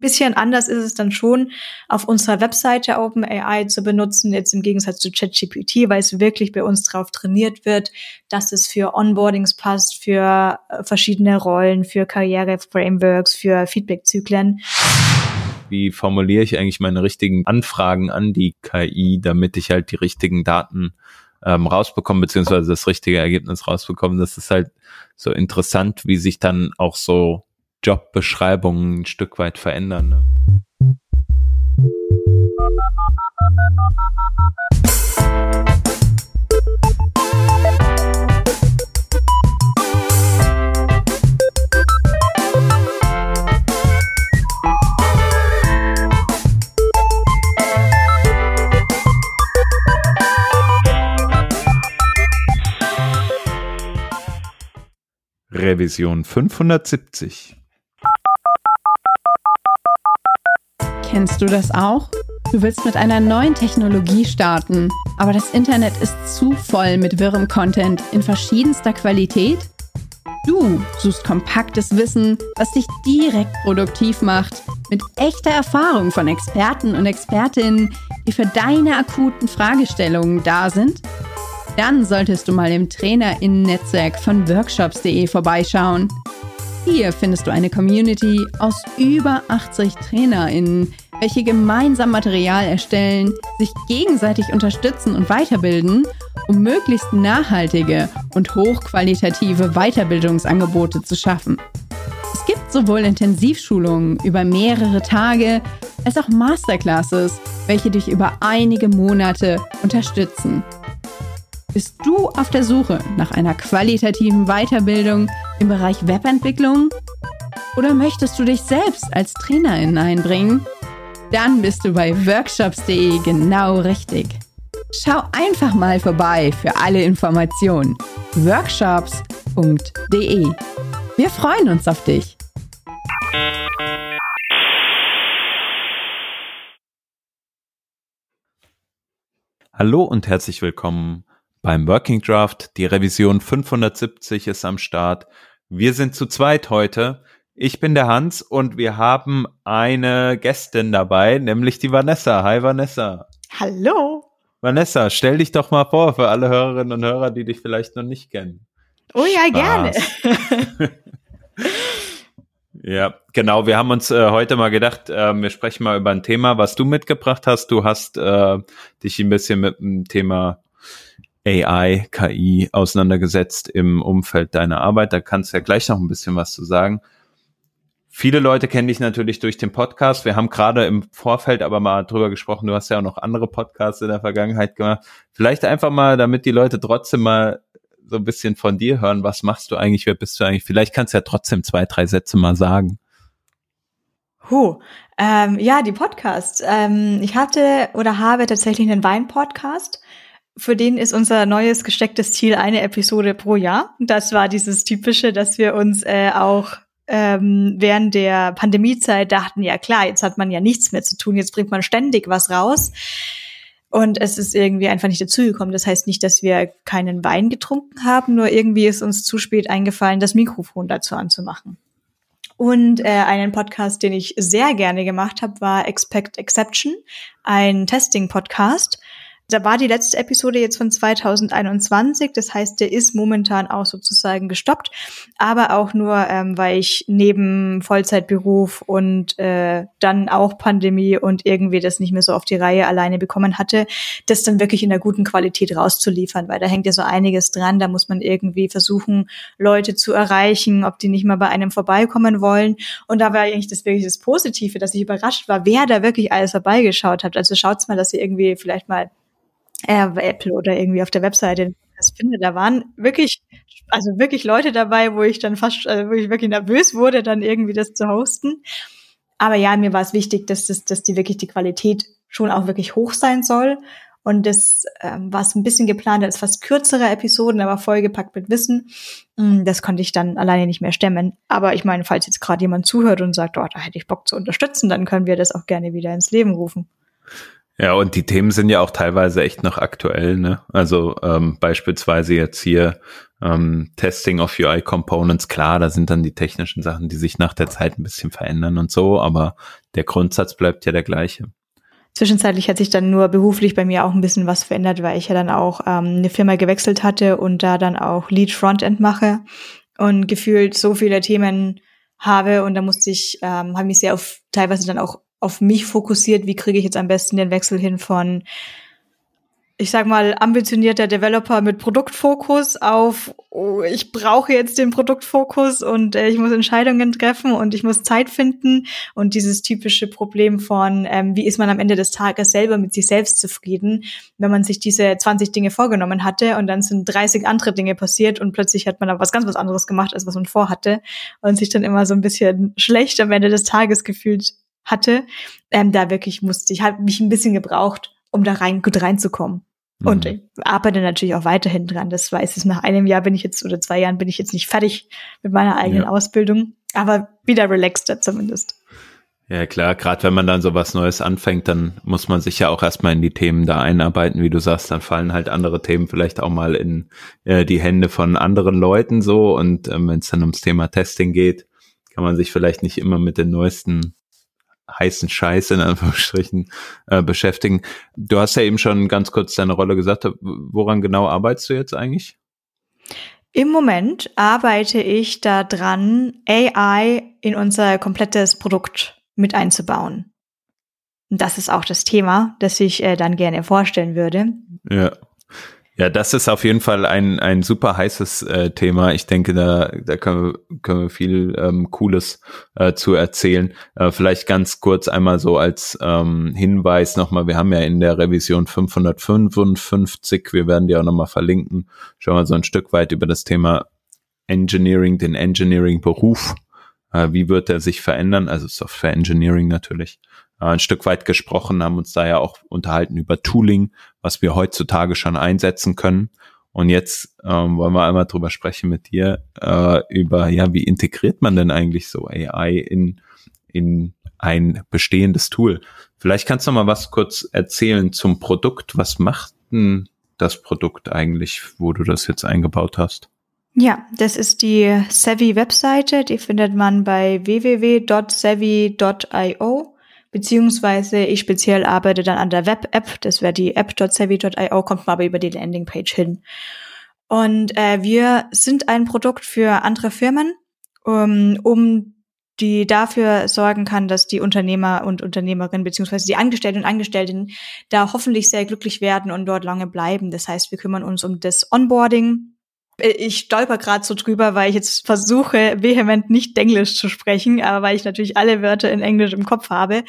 Bisschen anders ist es dann schon, auf unserer Webseite OpenAI zu benutzen, jetzt im Gegensatz zu ChatGPT, weil es wirklich bei uns drauf trainiert wird, dass es für Onboardings passt, für äh, verschiedene Rollen, für Karriere-Frameworks, für Feedback-Zyklen. Wie formuliere ich eigentlich meine richtigen Anfragen an die KI, damit ich halt die richtigen Daten ähm, rausbekomme, beziehungsweise das richtige Ergebnis rausbekomme. Das ist halt so interessant, wie sich dann auch so Jobbeschreibungen ein Stück weit verändern. Ne? Revision 570. Kennst du das auch? Du willst mit einer neuen Technologie starten, aber das Internet ist zu voll mit wirrem Content in verschiedenster Qualität? Du suchst kompaktes Wissen, was dich direkt produktiv macht, mit echter Erfahrung von Experten und Expertinnen, die für deine akuten Fragestellungen da sind? Dann solltest du mal im Trainerinnen-Netzwerk von workshops.de vorbeischauen. Hier findest du eine Community aus über 80 TrainerInnen, welche gemeinsam Material erstellen, sich gegenseitig unterstützen und weiterbilden, um möglichst nachhaltige und hochqualitative Weiterbildungsangebote zu schaffen. Es gibt sowohl Intensivschulungen über mehrere Tage als auch Masterclasses, welche dich über einige Monate unterstützen. Bist du auf der Suche nach einer qualitativen Weiterbildung im Bereich Webentwicklung? Oder möchtest du dich selbst als Trainerin einbringen? Dann bist du bei workshops.de genau richtig. Schau einfach mal vorbei für alle Informationen. workshops.de. Wir freuen uns auf dich. Hallo und herzlich willkommen beim Working Draft. Die Revision 570 ist am Start. Wir sind zu zweit heute. Ich bin der Hans und wir haben eine Gästin dabei, nämlich die Vanessa. Hi Vanessa. Hallo. Vanessa, stell dich doch mal vor für alle Hörerinnen und Hörer, die dich vielleicht noch nicht kennen. Oh ja, Spaß. gerne. ja, genau. Wir haben uns äh, heute mal gedacht, äh, wir sprechen mal über ein Thema, was du mitgebracht hast. Du hast äh, dich ein bisschen mit dem Thema AI, KI auseinandergesetzt im Umfeld deiner Arbeit. Da kannst du ja gleich noch ein bisschen was zu sagen. Viele Leute kennen dich natürlich durch den Podcast. Wir haben gerade im Vorfeld aber mal drüber gesprochen. Du hast ja auch noch andere Podcasts in der Vergangenheit gemacht. Vielleicht einfach mal, damit die Leute trotzdem mal so ein bisschen von dir hören. Was machst du eigentlich? Wer bist du eigentlich? Vielleicht kannst du ja trotzdem zwei, drei Sätze mal sagen. Huh. Ähm, ja, die Podcasts. Ähm, ich hatte oder habe tatsächlich einen Wein-Podcast für den ist unser neues gestecktes Ziel eine Episode pro Jahr. Das war dieses typische, dass wir uns äh, auch ähm, während der Pandemiezeit dachten, ja klar, jetzt hat man ja nichts mehr zu tun, jetzt bringt man ständig was raus. Und es ist irgendwie einfach nicht dazugekommen. Das heißt nicht, dass wir keinen Wein getrunken haben, nur irgendwie ist uns zu spät eingefallen, das Mikrofon dazu anzumachen. Und äh, einen Podcast, den ich sehr gerne gemacht habe, war Expect Exception, ein Testing-Podcast da war die letzte Episode jetzt von 2021, das heißt, der ist momentan auch sozusagen gestoppt, aber auch nur, ähm, weil ich neben Vollzeitberuf und äh, dann auch Pandemie und irgendwie das nicht mehr so auf die Reihe alleine bekommen hatte, das dann wirklich in der guten Qualität rauszuliefern, weil da hängt ja so einiges dran, da muss man irgendwie versuchen, Leute zu erreichen, ob die nicht mal bei einem vorbeikommen wollen. Und da war eigentlich das wirklich das Positive, dass ich überrascht war, wer da wirklich alles vorbeigeschaut hat. Also schaut's mal, dass ihr irgendwie vielleicht mal äh, Apple oder irgendwie auf der Webseite das finde. Da waren wirklich, also wirklich Leute dabei, wo ich dann fast, also wo ich wirklich nervös wurde, dann irgendwie das zu hosten. Aber ja, mir war es wichtig, dass das, dass die wirklich die Qualität schon auch wirklich hoch sein soll. Und das ähm, war ein bisschen geplant als fast kürzere Episoden, aber vollgepackt mit Wissen. Mm, das konnte ich dann alleine nicht mehr stemmen. Aber ich meine, falls jetzt gerade jemand zuhört und sagt, oh, da hätte ich Bock zu unterstützen, dann können wir das auch gerne wieder ins Leben rufen. Ja, und die Themen sind ja auch teilweise echt noch aktuell, ne? Also ähm, beispielsweise jetzt hier ähm, Testing of UI Components, klar, da sind dann die technischen Sachen, die sich nach der Zeit ein bisschen verändern und so, aber der Grundsatz bleibt ja der gleiche. Zwischenzeitlich hat sich dann nur beruflich bei mir auch ein bisschen was verändert, weil ich ja dann auch ähm, eine Firma gewechselt hatte und da dann auch Lead Frontend mache und gefühlt so viele Themen habe und da musste ich, ähm, habe mich sehr auf teilweise dann auch auf mich fokussiert, wie kriege ich jetzt am besten den Wechsel hin von ich sag mal, ambitionierter Developer mit Produktfokus auf, oh, ich brauche jetzt den Produktfokus und äh, ich muss Entscheidungen treffen und ich muss Zeit finden. Und dieses typische Problem von, ähm, wie ist man am Ende des Tages selber mit sich selbst zufrieden, wenn man sich diese 20 Dinge vorgenommen hatte und dann sind 30 andere Dinge passiert und plötzlich hat man aber was ganz was anderes gemacht, als was man vorhatte und sich dann immer so ein bisschen schlecht am Ende des Tages gefühlt hatte. Ähm, da wirklich musste ich, habe mich ein bisschen gebraucht, um da rein gut reinzukommen. Und mhm. ich arbeite natürlich auch weiterhin dran. Das weiß ich. Nach einem Jahr bin ich jetzt oder zwei Jahren bin ich jetzt nicht fertig mit meiner eigenen ja. Ausbildung, aber wieder relaxter zumindest. Ja, klar, gerade wenn man dann so was Neues anfängt, dann muss man sich ja auch erstmal in die Themen da einarbeiten, wie du sagst, dann fallen halt andere Themen vielleicht auch mal in äh, die Hände von anderen Leuten so und ähm, wenn es dann ums Thema Testing geht, kann man sich vielleicht nicht immer mit den neuesten heißen Scheiß in Anführungsstrichen äh, beschäftigen. Du hast ja eben schon ganz kurz deine Rolle gesagt. Woran genau arbeitest du jetzt eigentlich? Im Moment arbeite ich daran, AI in unser komplettes Produkt mit einzubauen. Und das ist auch das Thema, das ich äh, dann gerne vorstellen würde. Ja. Ja, das ist auf jeden Fall ein, ein super heißes äh, Thema. Ich denke, da, da können, wir, können wir viel ähm, Cooles äh, zu erzählen. Äh, vielleicht ganz kurz einmal so als ähm, Hinweis nochmal, wir haben ja in der Revision 555, wir werden die auch nochmal verlinken, schon mal so ein Stück weit über das Thema Engineering, den Engineering-Beruf. Äh, wie wird er sich verändern? Also Software Engineering natürlich äh, ein Stück weit gesprochen, haben uns da ja auch unterhalten über Tooling, was wir heutzutage schon einsetzen können. Und jetzt ähm, wollen wir einmal drüber sprechen mit dir äh, über, ja, wie integriert man denn eigentlich so AI in, in ein bestehendes Tool? Vielleicht kannst du mal was kurz erzählen zum Produkt. Was macht denn das Produkt eigentlich, wo du das jetzt eingebaut hast? Ja, das ist die Savvy Webseite. Die findet man bei www.savvy.io beziehungsweise ich speziell arbeite dann an der Web-App, das wäre die app.savvy.io, kommt man aber über die Landingpage hin. Und äh, wir sind ein Produkt für andere Firmen, um, um die dafür sorgen kann, dass die Unternehmer und Unternehmerinnen beziehungsweise die Angestellten und Angestellten da hoffentlich sehr glücklich werden und dort lange bleiben. Das heißt, wir kümmern uns um das Onboarding, ich stolper gerade so drüber, weil ich jetzt versuche, vehement nicht Englisch zu sprechen, aber weil ich natürlich alle Wörter in Englisch im Kopf habe.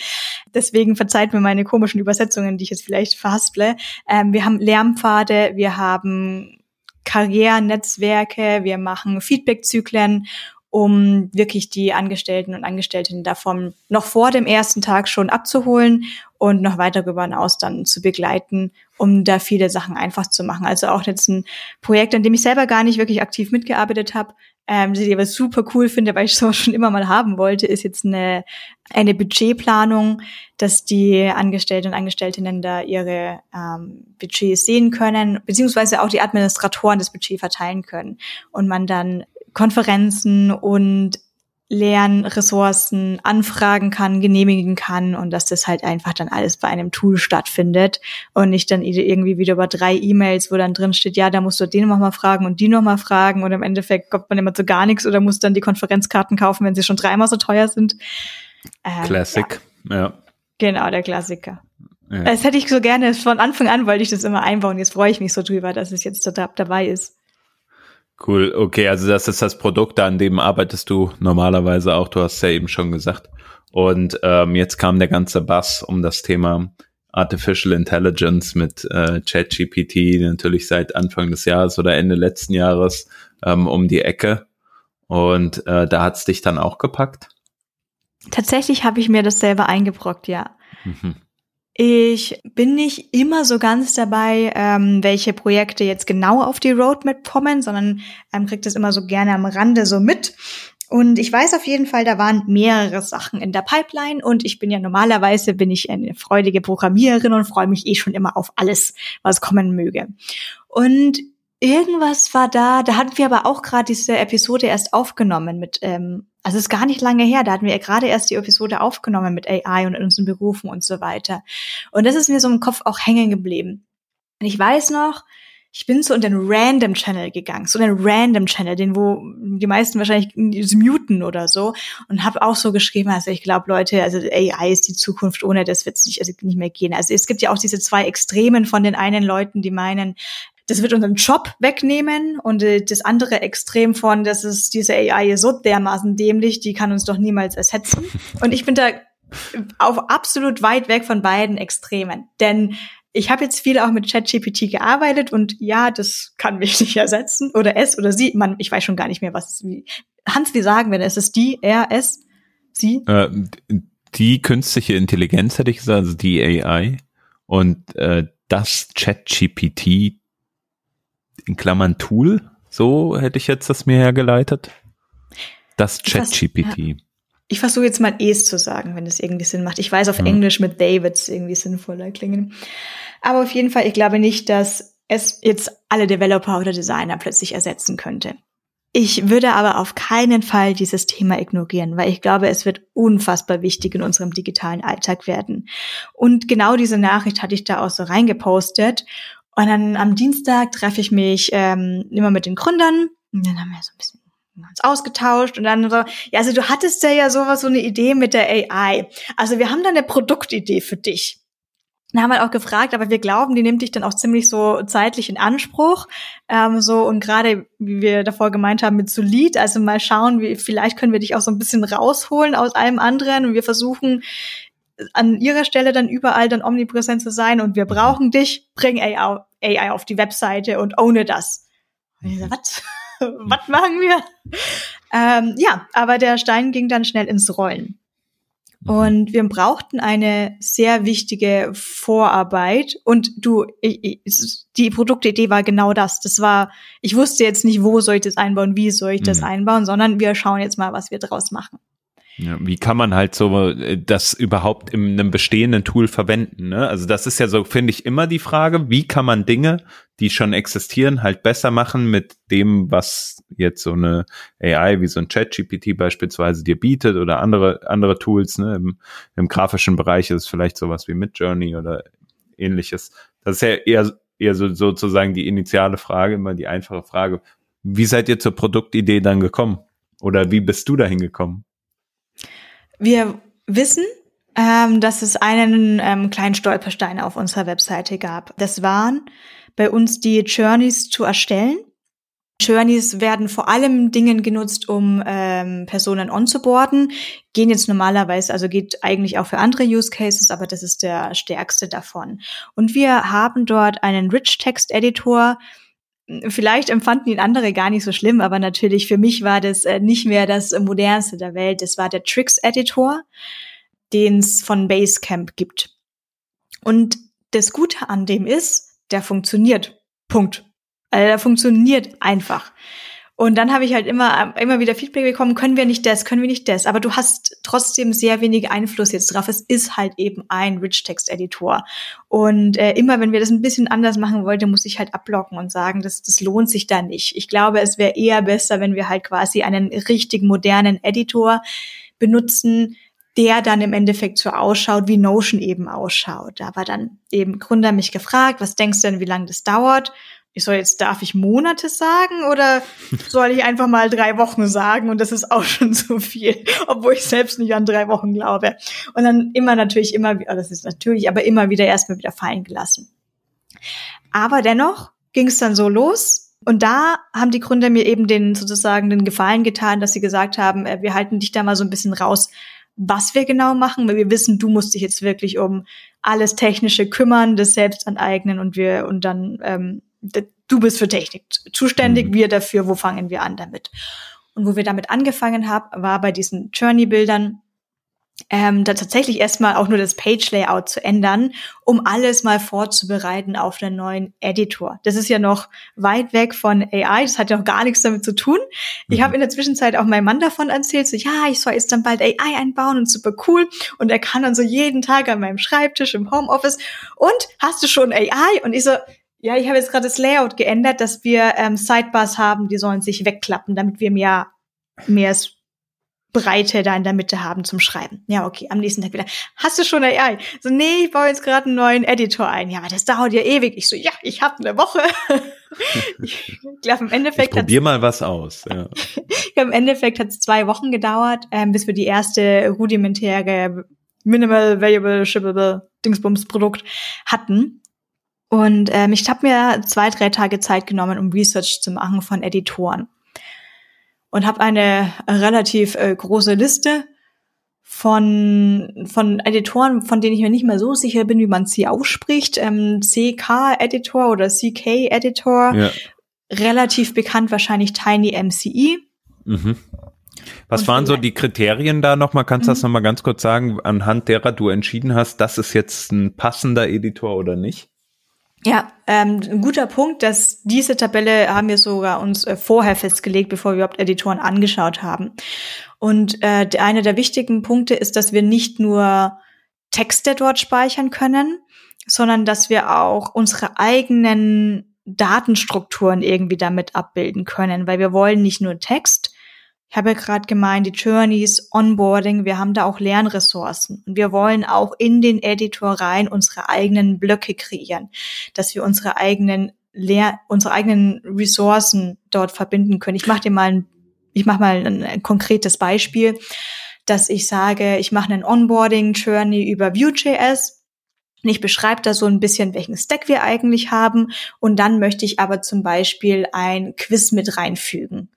Deswegen verzeiht mir meine komischen Übersetzungen, die ich jetzt vielleicht verhasple. Ähm, wir haben Lärmpfade, wir haben Karrierenetzwerke, wir machen Feedbackzyklen um wirklich die Angestellten und Angestellten davon noch vor dem ersten Tag schon abzuholen und noch weiter darüber hinaus dann zu begleiten, um da viele Sachen einfach zu machen. Also auch jetzt ein Projekt, an dem ich selber gar nicht wirklich aktiv mitgearbeitet habe, ähm, die ich aber super cool finde, weil ich sowas schon immer mal haben wollte, ist jetzt eine, eine Budgetplanung, dass die Angestellten und Angestellten da ihre ähm, Budgets sehen können, beziehungsweise auch die Administratoren das Budget verteilen können und man dann Konferenzen und Lernressourcen anfragen kann, genehmigen kann und dass das halt einfach dann alles bei einem Tool stattfindet und nicht dann irgendwie wieder über drei E-Mails, wo dann drin steht, ja, da musst du den nochmal fragen und die nochmal fragen und im Endeffekt kommt man immer zu gar nichts oder muss dann die Konferenzkarten kaufen, wenn sie schon dreimal so teuer sind. Ähm, Classic, ja. ja. Genau, der Klassiker. Ja. Das hätte ich so gerne, von Anfang an wollte ich das immer einbauen. Jetzt freue ich mich so drüber, dass es jetzt da, dabei ist. Cool, okay, also das ist das Produkt, an dem arbeitest du normalerweise auch, du hast ja eben schon gesagt. Und ähm, jetzt kam der ganze Bass um das Thema Artificial Intelligence mit äh, ChatGPT natürlich seit Anfang des Jahres oder Ende letzten Jahres ähm, um die Ecke. Und äh, da hat's dich dann auch gepackt? Tatsächlich habe ich mir das selber eingebrockt, ja. Mhm. Ich bin nicht immer so ganz dabei, ähm, welche Projekte jetzt genau auf die Roadmap kommen, sondern ähm, kriegt das immer so gerne am Rande so mit Und ich weiß auf jeden Fall, da waren mehrere Sachen in der Pipeline und ich bin ja normalerweise bin ich eine freudige Programmiererin und freue mich eh schon immer auf alles, was kommen möge. Und irgendwas war da, da hatten wir aber auch gerade diese Episode erst aufgenommen mit, ähm, also ist gar nicht lange her, da hatten wir ja gerade erst die Episode aufgenommen mit AI und unseren Berufen und so weiter. Und das ist mir so im Kopf auch hängen geblieben. Und ich weiß noch, ich bin so in den Random Channel gegangen, so den Random Channel, den wo die meisten wahrscheinlich muten oder so und habe auch so geschrieben, also ich glaube Leute, also AI ist die Zukunft, ohne das wird es nicht, also nicht mehr gehen. Also es gibt ja auch diese zwei Extremen von den einen Leuten, die meinen, das wird unseren Job wegnehmen und äh, das andere Extrem von, das ist diese AI ist so dermaßen dämlich, die kann uns doch niemals ersetzen. Und ich bin da auf absolut weit weg von beiden Extremen, denn ich habe jetzt viel auch mit ChatGPT gearbeitet und ja, das kann mich nicht ersetzen oder es oder sie. Man, ich weiß schon gar nicht mehr, was wie. Hans, wie sagen wir denn? Ist es die, er, es, sie? Äh, die künstliche Intelligenz hätte ich gesagt, also die AI und äh, das ChatGPT in Klammern Tool, so hätte ich jetzt das mir hergeleitet. Das ChatGPT. Ja. Ich versuche jetzt mal es zu sagen, wenn es irgendwie Sinn macht. Ich weiß auf hm. Englisch mit Davids irgendwie sinnvoller klingen. Aber auf jeden Fall, ich glaube nicht, dass es jetzt alle Developer oder Designer plötzlich ersetzen könnte. Ich würde aber auf keinen Fall dieses Thema ignorieren, weil ich glaube, es wird unfassbar wichtig in unserem digitalen Alltag werden. Und genau diese Nachricht hatte ich da auch so reingepostet. Und dann am Dienstag treffe ich mich ähm, immer mit den Gründern. Und dann haben wir so ein bisschen uns ausgetauscht und dann so, ja, also du hattest ja ja sowas, so eine Idee mit der AI. Also wir haben da eine Produktidee für dich. Dann haben wir auch gefragt, aber wir glauben, die nimmt dich dann auch ziemlich so zeitlich in Anspruch. Ähm, so und gerade, wie wir davor gemeint haben, mit Solid, also mal schauen, wie vielleicht können wir dich auch so ein bisschen rausholen aus allem anderen und wir versuchen an ihrer Stelle dann überall dann omnipräsent zu sein und wir brauchen dich, bring AI, AI auf die Webseite und ohne das. Und ich so, was? was machen wir? Ähm, ja, aber der Stein ging dann schnell ins Rollen. Mhm. Und wir brauchten eine sehr wichtige Vorarbeit. Und du, ich, die Produktidee war genau das. Das war, ich wusste jetzt nicht, wo soll ich das einbauen, wie soll ich das mhm. einbauen, sondern wir schauen jetzt mal, was wir draus machen. Ja, wie kann man halt so äh, das überhaupt in einem bestehenden Tool verwenden? Ne? Also das ist ja so, finde ich, immer die Frage, wie kann man Dinge, die schon existieren, halt besser machen mit dem, was jetzt so eine AI wie so ein ChatGPT beispielsweise dir bietet oder andere andere Tools. Ne? Im, Im grafischen Bereich ist es vielleicht sowas wie Midjourney oder ähnliches. Das ist ja eher eher so sozusagen die initiale Frage, immer die einfache Frage. Wie seid ihr zur Produktidee dann gekommen? Oder wie bist du dahin gekommen? Wir wissen, ähm, dass es einen ähm, kleinen Stolperstein auf unserer Webseite gab. Das waren bei uns die Journeys zu erstellen. Journeys werden vor allem Dingen genutzt, um ähm, Personen onzuboarden. Gehen jetzt normalerweise, also geht eigentlich auch für andere Use Cases, aber das ist der stärkste davon. Und wir haben dort einen Rich Text Editor, Vielleicht empfanden ihn andere gar nicht so schlimm, aber natürlich für mich war das äh, nicht mehr das modernste der Welt. Das war der Tricks-Editor, den es von Basecamp gibt. Und das Gute an dem ist, der funktioniert. Punkt. Also der funktioniert einfach. Und dann habe ich halt immer, immer wieder Feedback bekommen, können wir nicht das, können wir nicht das. Aber du hast trotzdem sehr wenig Einfluss jetzt drauf. Es ist halt eben ein Rich-Text-Editor. Und äh, immer, wenn wir das ein bisschen anders machen wollten, muss ich halt abblocken und sagen, das, das lohnt sich da nicht. Ich glaube, es wäre eher besser, wenn wir halt quasi einen richtig modernen Editor benutzen, der dann im Endeffekt so ausschaut, wie Notion eben ausschaut. Da war dann eben Gründer mich gefragt, was denkst du denn, wie lange das dauert? Ich soll jetzt, darf ich Monate sagen oder soll ich einfach mal drei Wochen sagen und das ist auch schon so viel, obwohl ich selbst nicht an drei Wochen glaube. Und dann immer natürlich immer, oh, das ist natürlich, aber immer wieder erstmal wieder fallen gelassen. Aber dennoch ging es dann so los und da haben die Gründer mir eben den sozusagen den Gefallen getan, dass sie gesagt haben, äh, wir halten dich da mal so ein bisschen raus, was wir genau machen, weil wir wissen, du musst dich jetzt wirklich um alles Technische kümmern, das selbst aneignen und wir und dann ähm, du bist für Technik zuständig, mhm. wir dafür, wo fangen wir an damit? Und wo wir damit angefangen haben, war bei diesen Journey-Bildern, ähm, da tatsächlich erstmal auch nur das Page-Layout zu ändern, um alles mal vorzubereiten auf einen neuen Editor. Das ist ja noch weit weg von AI, das hat ja auch gar nichts damit zu tun. Ich mhm. habe in der Zwischenzeit auch meinem Mann davon erzählt, so ja, ich soll jetzt dann bald AI einbauen und super cool. Und er kann dann so jeden Tag an meinem Schreibtisch im Homeoffice. Und hast du schon AI? Und ich so, ja, ich habe jetzt gerade das Layout geändert, dass wir ähm, Sidebars haben, die sollen sich wegklappen, damit wir mehr mehr Breite da in der Mitte haben zum Schreiben. Ja, okay, am nächsten Tag wieder. Hast du schon AI? So, nee, ich baue jetzt gerade einen neuen Editor ein. Ja, aber das dauert ja ewig. Ich so, ja, ich habe eine Woche. ich glaube, im Endeffekt. Ich probier mal was aus. Ja. Im Endeffekt hat es zwei Wochen gedauert, ähm, bis wir die erste rudimentäre Minimal Variable Shippable Dingsbums Produkt hatten. Und ähm, ich habe mir zwei, drei Tage Zeit genommen, um Research zu machen von Editoren und habe eine relativ äh, große Liste von, von Editoren, von denen ich mir nicht mehr so sicher bin, wie man sie ausspricht. Ähm, CK-Editor oder CK-Editor. Ja. Relativ bekannt wahrscheinlich Tiny MCE. Mhm. Was und waren so die Kriterien da nochmal? Kannst du mhm. das nochmal ganz kurz sagen, anhand derer du entschieden hast, das ist jetzt ein passender Editor oder nicht? Ja, ähm, ein guter Punkt, dass diese Tabelle haben wir sogar uns äh, vorher festgelegt, bevor wir überhaupt Editoren angeschaut haben. Und äh, einer der wichtigen Punkte ist, dass wir nicht nur Texte dort speichern können, sondern dass wir auch unsere eigenen Datenstrukturen irgendwie damit abbilden können, weil wir wollen nicht nur Text, ich habe ja gerade gemeint, die Journeys, Onboarding, wir haben da auch Lernressourcen. Und wir wollen auch in den Editor rein unsere eigenen Blöcke kreieren, dass wir unsere eigenen Lehr unsere eigenen Ressourcen dort verbinden können. Ich mache dir mal ein, ich mache mal ein, ein konkretes Beispiel, dass ich sage, ich mache einen Onboarding Journey über Vue.js ich beschreibe da so ein bisschen, welchen Stack wir eigentlich haben. Und dann möchte ich aber zum Beispiel ein Quiz mit reinfügen.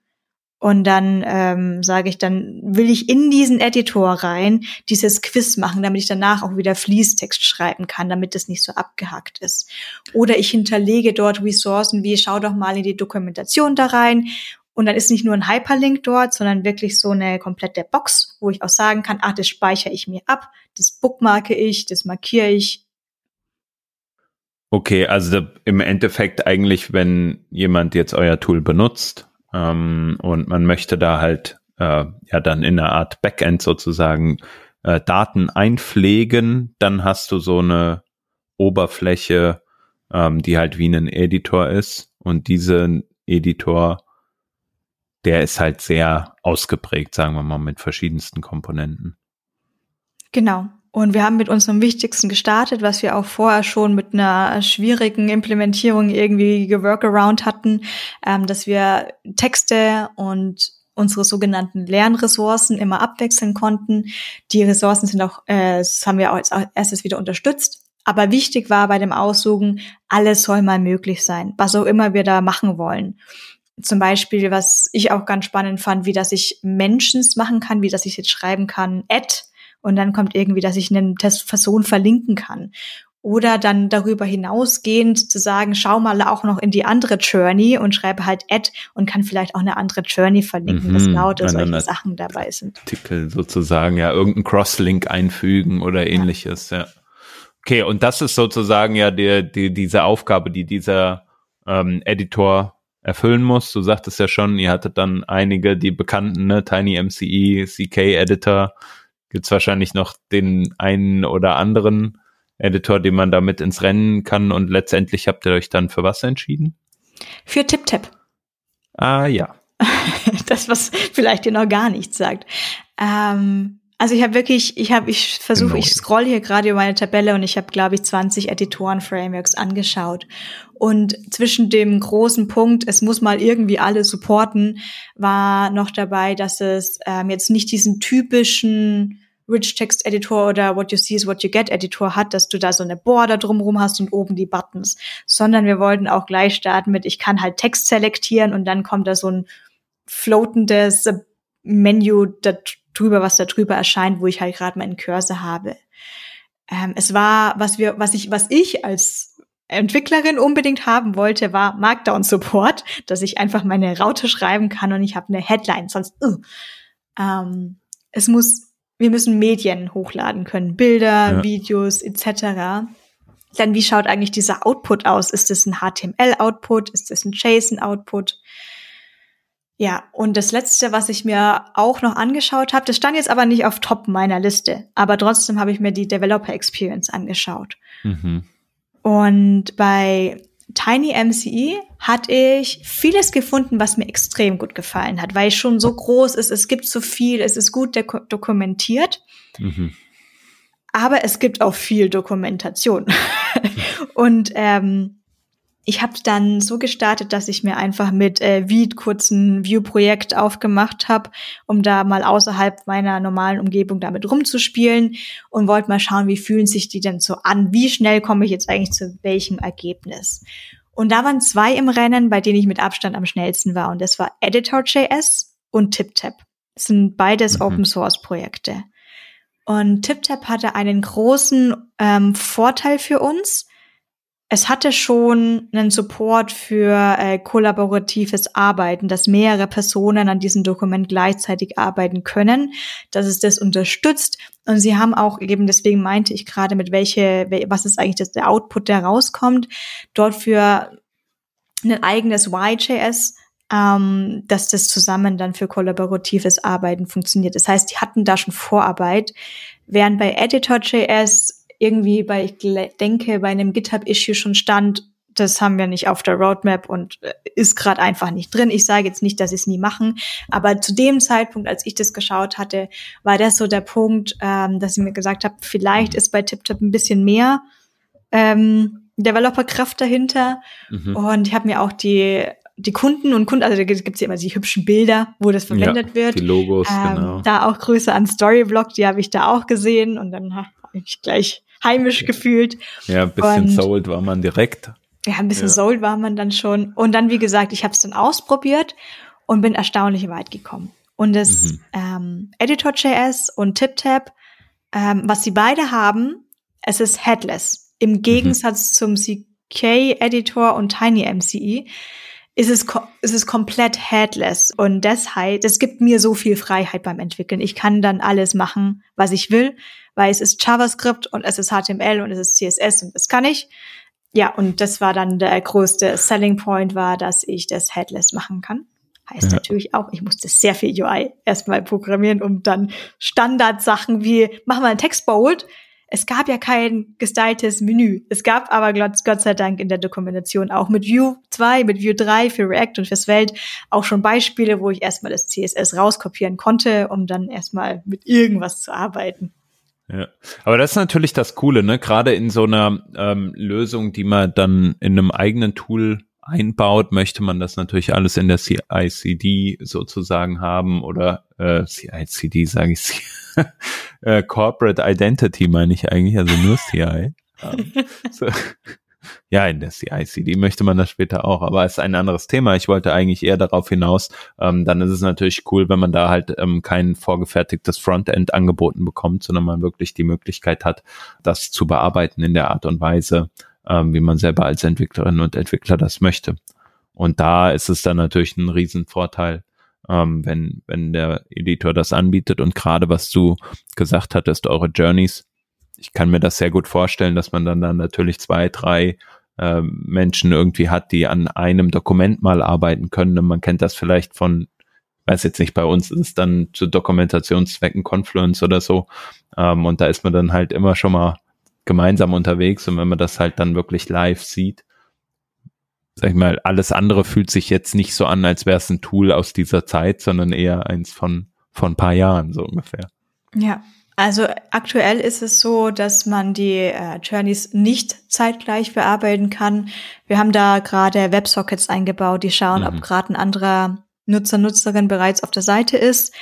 Und dann ähm, sage ich, dann will ich in diesen Editor rein dieses Quiz machen, damit ich danach auch wieder Fließtext schreiben kann, damit es nicht so abgehackt ist. Oder ich hinterlege dort Ressourcen wie, schau doch mal in die Dokumentation da rein. Und dann ist nicht nur ein Hyperlink dort, sondern wirklich so eine komplette Box, wo ich auch sagen kann, ach, das speichere ich mir ab, das bookmarke ich, das markiere ich. Okay, also im Endeffekt eigentlich, wenn jemand jetzt euer Tool benutzt, ähm, und man möchte da halt äh, ja dann in einer Art Backend sozusagen äh, Daten einpflegen, dann hast du so eine Oberfläche, ähm, die halt wie ein Editor ist und diese Editor, der ist halt sehr ausgeprägt, sagen wir mal, mit verschiedensten Komponenten. Genau. Und wir haben mit unserem Wichtigsten gestartet, was wir auch vorher schon mit einer schwierigen Implementierung irgendwie geworkaround hatten, ähm, dass wir Texte und unsere sogenannten Lernressourcen immer abwechseln konnten. Die Ressourcen sind auch, äh, das haben wir auch als erstes wieder unterstützt. Aber wichtig war bei dem Aussuchen, alles soll mal möglich sein, was auch immer wir da machen wollen. Zum Beispiel, was ich auch ganz spannend fand, wie dass ich Mentions machen kann, wie dass ich jetzt schreiben kann, add und dann kommt irgendwie, dass ich eine Person verlinken kann. Oder dann darüber hinausgehend zu sagen, schau mal auch noch in die andere Journey und schreibe halt Add und kann vielleicht auch eine andere Journey verlinken, mhm, dass lauter solche Sachen dabei sind. Artikel sozusagen, ja, irgendeinen Crosslink einfügen oder ähnliches, ja. ja. Okay, und das ist sozusagen ja die, die, diese Aufgabe, die dieser ähm, Editor erfüllen muss. Du sagtest ja schon, ihr hattet dann einige, die bekannten, ne, Tiny MCE, CK Editor, gibt's wahrscheinlich noch den einen oder anderen Editor, den man damit ins Rennen kann und letztendlich habt ihr euch dann für was entschieden? Für TipTap. Ah ja. das, was vielleicht dir noch gar nichts sagt. Ähm, also ich habe wirklich, ich habe, ich versuche, genau. ich scroll hier gerade über meine Tabelle und ich habe, glaube ich, 20 Editoren-Frameworks angeschaut. Und zwischen dem großen Punkt, es muss mal irgendwie alle supporten, war noch dabei, dass es ähm, jetzt nicht diesen typischen Rich Text Editor oder What You See is What You Get Editor hat, dass du da so eine Border drumherum hast und oben die Buttons, sondern wir wollten auch gleich starten mit, ich kann halt Text selektieren und dann kommt da so ein floatendes Menü drüber, was da drüber erscheint, wo ich halt gerade meinen Cursor habe. Ähm, es war, was wir, was ich, was ich als Entwicklerin unbedingt haben wollte, war Markdown Support, dass ich einfach meine Raute schreiben kann und ich habe eine Headline, sonst uh. ähm, es muss wir müssen Medien hochladen können, Bilder, ja. Videos etc. Dann wie schaut eigentlich dieser Output aus? Ist es ein HTML-Output? Ist es ein JSON-Output? Ja, und das letzte, was ich mir auch noch angeschaut habe, das stand jetzt aber nicht auf Top meiner Liste, aber trotzdem habe ich mir die Developer Experience angeschaut. Mhm. Und bei Tiny MCE hatte ich vieles gefunden, was mir extrem gut gefallen hat, weil es schon so groß ist, es gibt so viel, es ist gut dokumentiert. Mhm. Aber es gibt auch viel Dokumentation. und ähm, ich habe dann so gestartet, dass ich mir einfach mit äh, Viet kurzen View-Projekt aufgemacht habe, um da mal außerhalb meiner normalen Umgebung damit rumzuspielen und wollte mal schauen, wie fühlen sich die denn so an, wie schnell komme ich jetzt eigentlich zu welchem Ergebnis. Und da waren zwei im Rennen, bei denen ich mit Abstand am schnellsten war und das war Editor.js und TipTap. Das sind beides mhm. Open-Source-Projekte. Und TipTap hatte einen großen ähm, Vorteil für uns, es hatte schon einen Support für äh, kollaboratives Arbeiten, dass mehrere Personen an diesem Dokument gleichzeitig arbeiten können, dass es das unterstützt. Und sie haben auch eben, deswegen meinte ich gerade, mit welche, was ist eigentlich das, der Output, der rauskommt, dort für ein eigenes YJS, ähm, dass das zusammen dann für kollaboratives Arbeiten funktioniert. Das heißt, die hatten da schon Vorarbeit, während bei Editor.js irgendwie bei, ich denke, bei einem GitHub-Issue schon stand, das haben wir nicht auf der Roadmap und äh, ist gerade einfach nicht drin. Ich sage jetzt nicht, dass sie es nie machen, aber zu dem Zeitpunkt, als ich das geschaut hatte, war das so der Punkt, ähm, dass ich mir gesagt habe, vielleicht mhm. ist bei TipTap ein bisschen mehr ähm, Developer-Kraft dahinter. Mhm. Und ich habe mir auch die die Kunden und Kunden, also da gibt es ja immer die hübschen Bilder, wo das verwendet ja, wird. Die Logos, ähm, genau. Da auch Grüße an Storyblock, die habe ich da auch gesehen und dann habe ich gleich heimisch ja. gefühlt. Ja, ein bisschen und, sold war man direkt. Ja, ein bisschen ja. sold war man dann schon. Und dann, wie gesagt, ich habe es dann ausprobiert und bin erstaunlich weit gekommen. Und das mhm. ähm, Editor.js und TipTap, ähm, was sie beide haben, es ist headless. Im mhm. Gegensatz mhm. zum CK-Editor und TinyMCE ist es, ist es komplett headless. Und deshalb, es gibt mir so viel Freiheit beim Entwickeln. Ich kann dann alles machen, was ich will weil es ist JavaScript und es ist HTML und es ist CSS und das kann ich. Ja, und das war dann der größte Selling Point war, dass ich das Headless machen kann. Heißt ja. natürlich auch, ich musste sehr viel UI erstmal programmieren, um dann Standardsachen wie, machen wir ein Textbold. Es gab ja kein gestyltes Menü. Es gab aber Gott sei Dank in der Dokumentation auch mit Vue 2, mit Vue 3 für React und fürs Welt auch schon Beispiele, wo ich erstmal das CSS rauskopieren konnte, um dann erstmal mit irgendwas zu arbeiten. Ja, aber das ist natürlich das Coole, ne? Gerade in so einer ähm, Lösung, die man dann in einem eigenen Tool einbaut, möchte man das natürlich alles in der CICD sozusagen haben oder äh, CICD sage ich, äh, Corporate Identity meine ich eigentlich, also nur CI. um, ähm, so. Ja, in der CI/CD möchte man das später auch, aber es ist ein anderes Thema. Ich wollte eigentlich eher darauf hinaus. Ähm, dann ist es natürlich cool, wenn man da halt ähm, kein vorgefertigtes Frontend angeboten bekommt, sondern man wirklich die Möglichkeit hat, das zu bearbeiten in der Art und Weise, ähm, wie man selber als Entwicklerin und Entwickler das möchte. Und da ist es dann natürlich ein Riesenvorteil, ähm, wenn, wenn der Editor das anbietet. Und gerade was du gesagt hattest, eure Journeys, ich kann mir das sehr gut vorstellen, dass man dann, dann natürlich zwei, drei äh, Menschen irgendwie hat, die an einem Dokument mal arbeiten können. Und man kennt das vielleicht von, weiß jetzt nicht, bei uns ist es dann zu Dokumentationszwecken Confluence oder so. Ähm, und da ist man dann halt immer schon mal gemeinsam unterwegs. Und wenn man das halt dann wirklich live sieht, sag ich mal, alles andere fühlt sich jetzt nicht so an, als wäre es ein Tool aus dieser Zeit, sondern eher eins von, von ein paar Jahren, so ungefähr. Ja, also aktuell ist es so, dass man die äh, Journeys nicht zeitgleich bearbeiten kann. Wir haben da gerade Websockets eingebaut, die schauen, mhm. ob gerade ein anderer Nutzer, Nutzerin bereits auf der Seite ist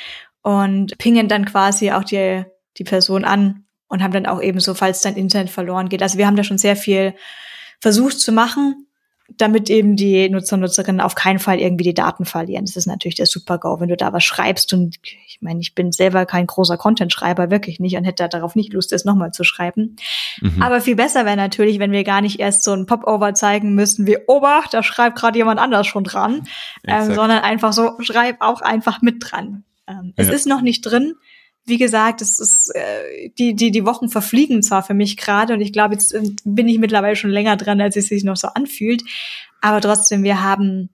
und pingen dann quasi auch die, die Person an und haben dann auch eben so, falls dein Internet verloren geht. Also wir haben da schon sehr viel versucht zu machen, damit eben die Nutzer und Nutzerinnen auf keinen Fall irgendwie die Daten verlieren. Das ist natürlich der Super-GO, wenn du da was schreibst und ich meine, ich bin selber kein großer Content-Schreiber, wirklich nicht und hätte darauf nicht Lust, das nochmal zu schreiben. Mhm. Aber viel besser wäre natürlich, wenn wir gar nicht erst so ein Pop-Over zeigen müssten wie, Obacht, da schreibt gerade jemand anders schon dran, ähm, sondern einfach so, schreib auch einfach mit dran. Ähm, ja. Es ist noch nicht drin. Wie gesagt, es ist äh, die die die Wochen verfliegen zwar für mich gerade und ich glaube, jetzt äh, bin ich mittlerweile schon länger dran, als es sich noch so anfühlt, aber trotzdem, wir haben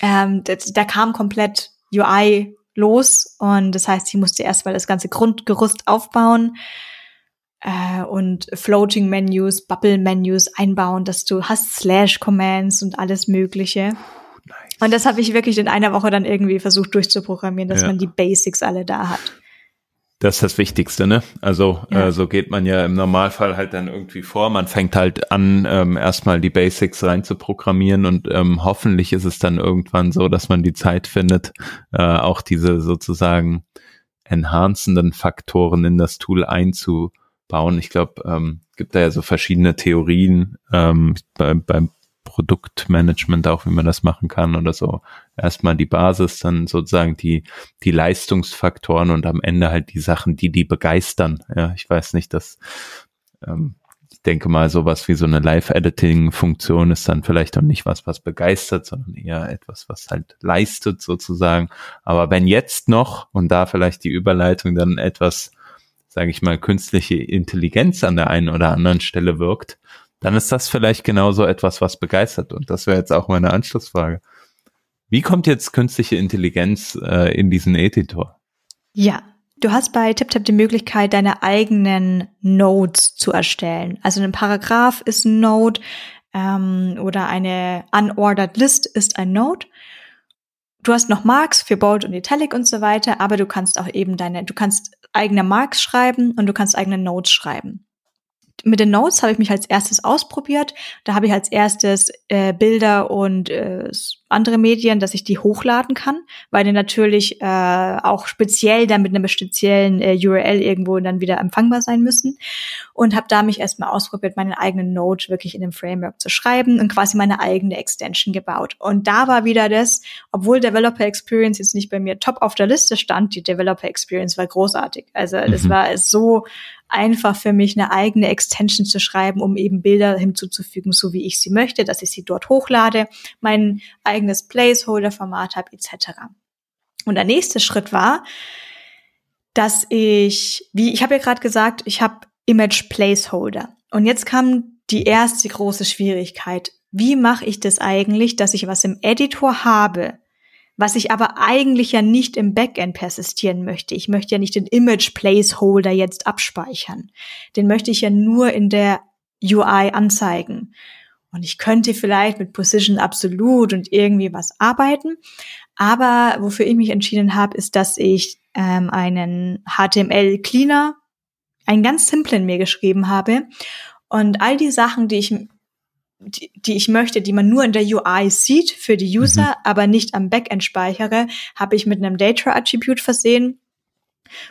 ähm, da kam komplett UI los und das heißt, ich musste erstmal das ganze Grundgerüst aufbauen äh, und Floating Menus, Bubble Menus einbauen, dass du hast Slash Commands und alles Mögliche. Und das habe ich wirklich in einer Woche dann irgendwie versucht durchzuprogrammieren, dass ja. man die Basics alle da hat. Das ist das Wichtigste, ne? Also ja. äh, so geht man ja im Normalfall halt dann irgendwie vor. Man fängt halt an, ähm, erstmal die Basics rein zu programmieren und ähm, hoffentlich ist es dann irgendwann so, dass man die Zeit findet, äh, auch diese sozusagen enhancenden Faktoren in das Tool einzubauen. Ich glaube, ähm, gibt da ja so verschiedene Theorien ähm, bei, beim Produktmanagement auch, wie man das machen kann oder so. Erstmal die Basis, dann sozusagen die, die Leistungsfaktoren und am Ende halt die Sachen, die die begeistern. Ja, ich weiß nicht, dass, ähm, ich denke mal, sowas wie so eine Live-Editing-Funktion ist dann vielleicht auch nicht was, was begeistert, sondern eher etwas, was halt leistet sozusagen. Aber wenn jetzt noch, und da vielleicht die Überleitung dann etwas, sage ich mal, künstliche Intelligenz an der einen oder anderen Stelle wirkt, dann ist das vielleicht genauso etwas, was begeistert. Und das wäre jetzt auch meine Anschlussfrage. Wie kommt jetzt künstliche Intelligenz äh, in diesen Editor? Ja, du hast bei TipTap die Möglichkeit, deine eigenen Nodes zu erstellen. Also ein Paragraph ist ein Node ähm, oder eine unordered List ist ein Node. Du hast noch Marks für Bold und Italic und so weiter, aber du kannst auch eben deine, du kannst eigene Marks schreiben und du kannst eigene Nodes schreiben mit den Notes habe ich mich als erstes ausprobiert. Da habe ich als erstes äh, Bilder und äh, andere Medien, dass ich die hochladen kann, weil die natürlich äh, auch speziell dann mit einer speziellen äh, URL irgendwo dann wieder empfangbar sein müssen. Und habe da mich erstmal ausprobiert, meinen eigenen Node wirklich in dem Framework zu schreiben und quasi meine eigene Extension gebaut. Und da war wieder das, obwohl Developer Experience jetzt nicht bei mir top auf der Liste stand, die Developer Experience war großartig. Also das mhm. war so einfach für mich eine eigene Extension zu schreiben, um eben Bilder hinzuzufügen, so wie ich sie möchte, dass ich sie dort hochlade, mein eigenes Placeholder-Format habe, etc. Und der nächste Schritt war, dass ich, wie ich habe ja gerade gesagt, ich habe Image Placeholder. Und jetzt kam die erste große Schwierigkeit. Wie mache ich das eigentlich, dass ich was im Editor habe, was ich aber eigentlich ja nicht im Backend persistieren möchte. Ich möchte ja nicht den Image Placeholder jetzt abspeichern. Den möchte ich ja nur in der UI anzeigen. Und ich könnte vielleicht mit Position Absolute und irgendwie was arbeiten. Aber wofür ich mich entschieden habe, ist, dass ich ähm, einen HTML Cleaner, einen ganz simplen mir geschrieben habe. Und all die Sachen, die ich die, die ich möchte, die man nur in der UI sieht für die User, mhm. aber nicht am Backend speichere, habe ich mit einem Data Attribute versehen.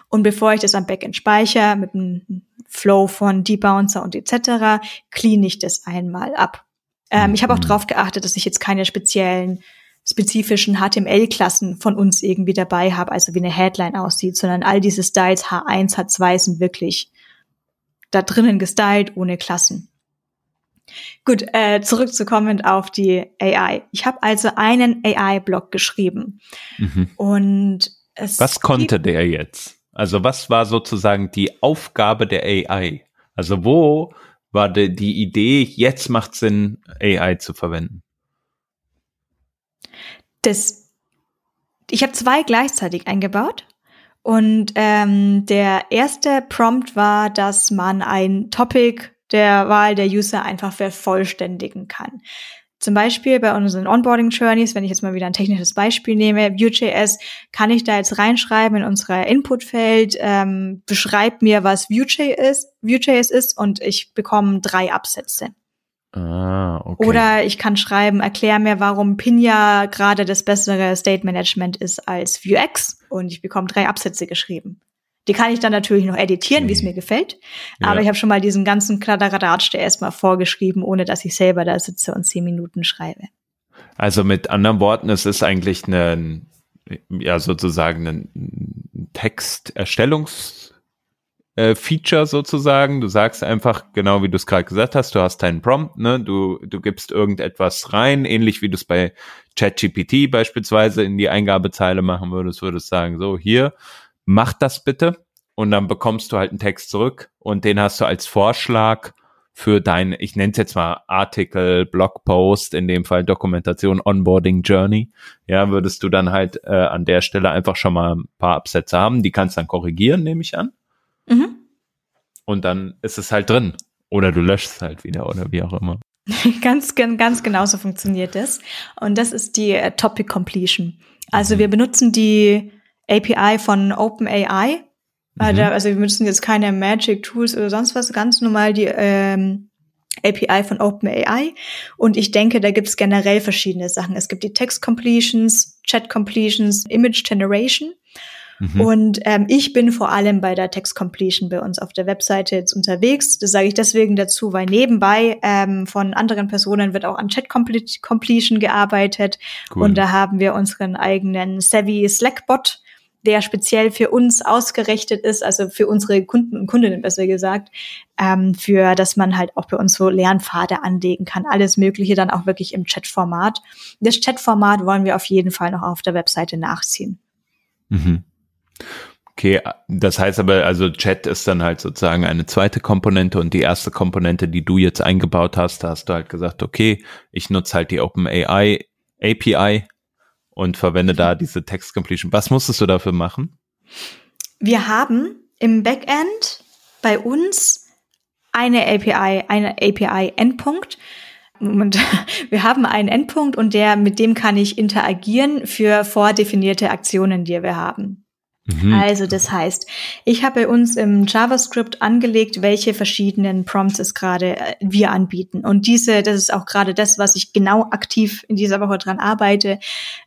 Und bevor ich das am Backend speichere, mit einem Flow von Debouncer und etc., clean ich das einmal ab. Ähm, ich habe auch mhm. darauf geachtet, dass ich jetzt keine speziellen spezifischen HTML-Klassen von uns irgendwie dabei habe, also wie eine Headline aussieht, sondern all diese Styles H1, H2 sind wirklich da drinnen gestylt ohne Klassen. Gut, äh, zurückzukommen auf die AI. Ich habe also einen AI-Blog geschrieben. Mhm. Und es was konnte der jetzt? Also was war sozusagen die Aufgabe der AI? Also wo war die, die Idee, jetzt macht Sinn, AI zu verwenden? Das, ich habe zwei gleichzeitig eingebaut. Und ähm, der erste Prompt war, dass man ein Topic der Wahl der User einfach vervollständigen kann. Zum Beispiel bei unseren Onboarding Journeys, wenn ich jetzt mal wieder ein technisches Beispiel nehme, Vue.js, kann ich da jetzt reinschreiben in unser Inputfeld, ähm, beschreib mir, was Vue.js ist, Vue.js ist und ich bekomme drei Absätze. Ah, okay. Oder ich kann schreiben, erklär mir, warum Pinja gerade das bessere State Management ist als Vuex und ich bekomme drei Absätze geschrieben. Die kann ich dann natürlich noch editieren, wie es mir gefällt. Ja. Aber ich habe schon mal diesen ganzen Kladderadatsch der erstmal vorgeschrieben, ohne dass ich selber da sitze und zehn Minuten schreibe. Also mit anderen Worten, es ist eigentlich ein, ja, sozusagen ein Texterstellungs- äh, Feature sozusagen. Du sagst einfach, genau wie du es gerade gesagt hast, du hast deinen Prompt, ne? Du, du gibst irgendetwas rein, ähnlich wie du es bei ChatGPT beispielsweise in die Eingabezeile machen würdest, würdest sagen, so hier, mach das bitte. und dann bekommst du halt einen Text zurück und den hast du als Vorschlag für dein, ich nenne es jetzt mal Artikel, Blogpost, in dem Fall Dokumentation, Onboarding Journey. Ja, würdest du dann halt äh, an der Stelle einfach schon mal ein paar Absätze haben, die kannst dann korrigieren, nehme ich an. Mhm. Und dann ist es halt drin. Oder du löschst es halt wieder oder wie auch immer. ganz, ganz genau so funktioniert das. Und das ist die äh, Topic Completion. Also mhm. wir benutzen die API von OpenAI Mhm. Also wir müssen jetzt keine Magic Tools oder sonst was, ganz normal die ähm, API von OpenAI. Und ich denke, da gibt es generell verschiedene Sachen. Es gibt die Text Completions, Chat Completions, Image Generation. Mhm. Und ähm, ich bin vor allem bei der Text Completion bei uns auf der Webseite jetzt unterwegs. Das sage ich deswegen dazu, weil nebenbei ähm, von anderen Personen wird auch an Chat Completion gearbeitet. Cool. Und da haben wir unseren eigenen Savvy Slack Bot, der speziell für uns ausgerichtet ist, also für unsere Kunden und Kundinnen besser gesagt, ähm, für dass man halt auch bei uns so Lernpfade anlegen kann, alles Mögliche dann auch wirklich im Chatformat. Das Chatformat wollen wir auf jeden Fall noch auf der Webseite nachziehen. Mhm. Okay, das heißt aber, also Chat ist dann halt sozusagen eine zweite Komponente und die erste Komponente, die du jetzt eingebaut hast, da hast du halt gesagt, okay, ich nutze halt die OpenAI API und verwende da diese Text Completion. Was musstest du dafür machen? Wir haben im Backend bei uns eine API, eine API Endpunkt. Und wir haben einen Endpunkt und der, mit dem kann ich interagieren für vordefinierte Aktionen, die wir haben. Mhm. Also das heißt, ich habe bei uns im JavaScript angelegt, welche verschiedenen Prompts es gerade äh, wir anbieten. Und diese, das ist auch gerade das, was ich genau aktiv in dieser Woche dran arbeite,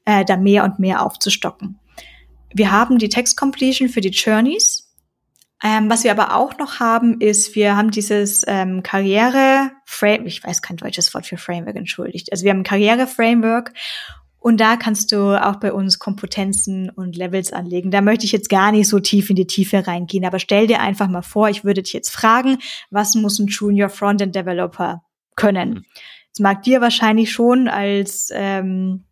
äh, da mehr und mehr aufzustocken. Wir haben die Text Completion für die Journeys. Ähm, was wir aber auch noch haben, ist, wir haben dieses ähm, Karriere Frame, ich weiß kein deutsches Wort für Framework, entschuldigt. Also wir haben ein Karriere Framework und da kannst du auch bei uns Kompetenzen und Levels anlegen. Da möchte ich jetzt gar nicht so tief in die Tiefe reingehen, aber stell dir einfach mal vor, ich würde dich jetzt fragen, was muss ein Junior Frontend Developer können? Es mhm. mag dir wahrscheinlich schon als ähm,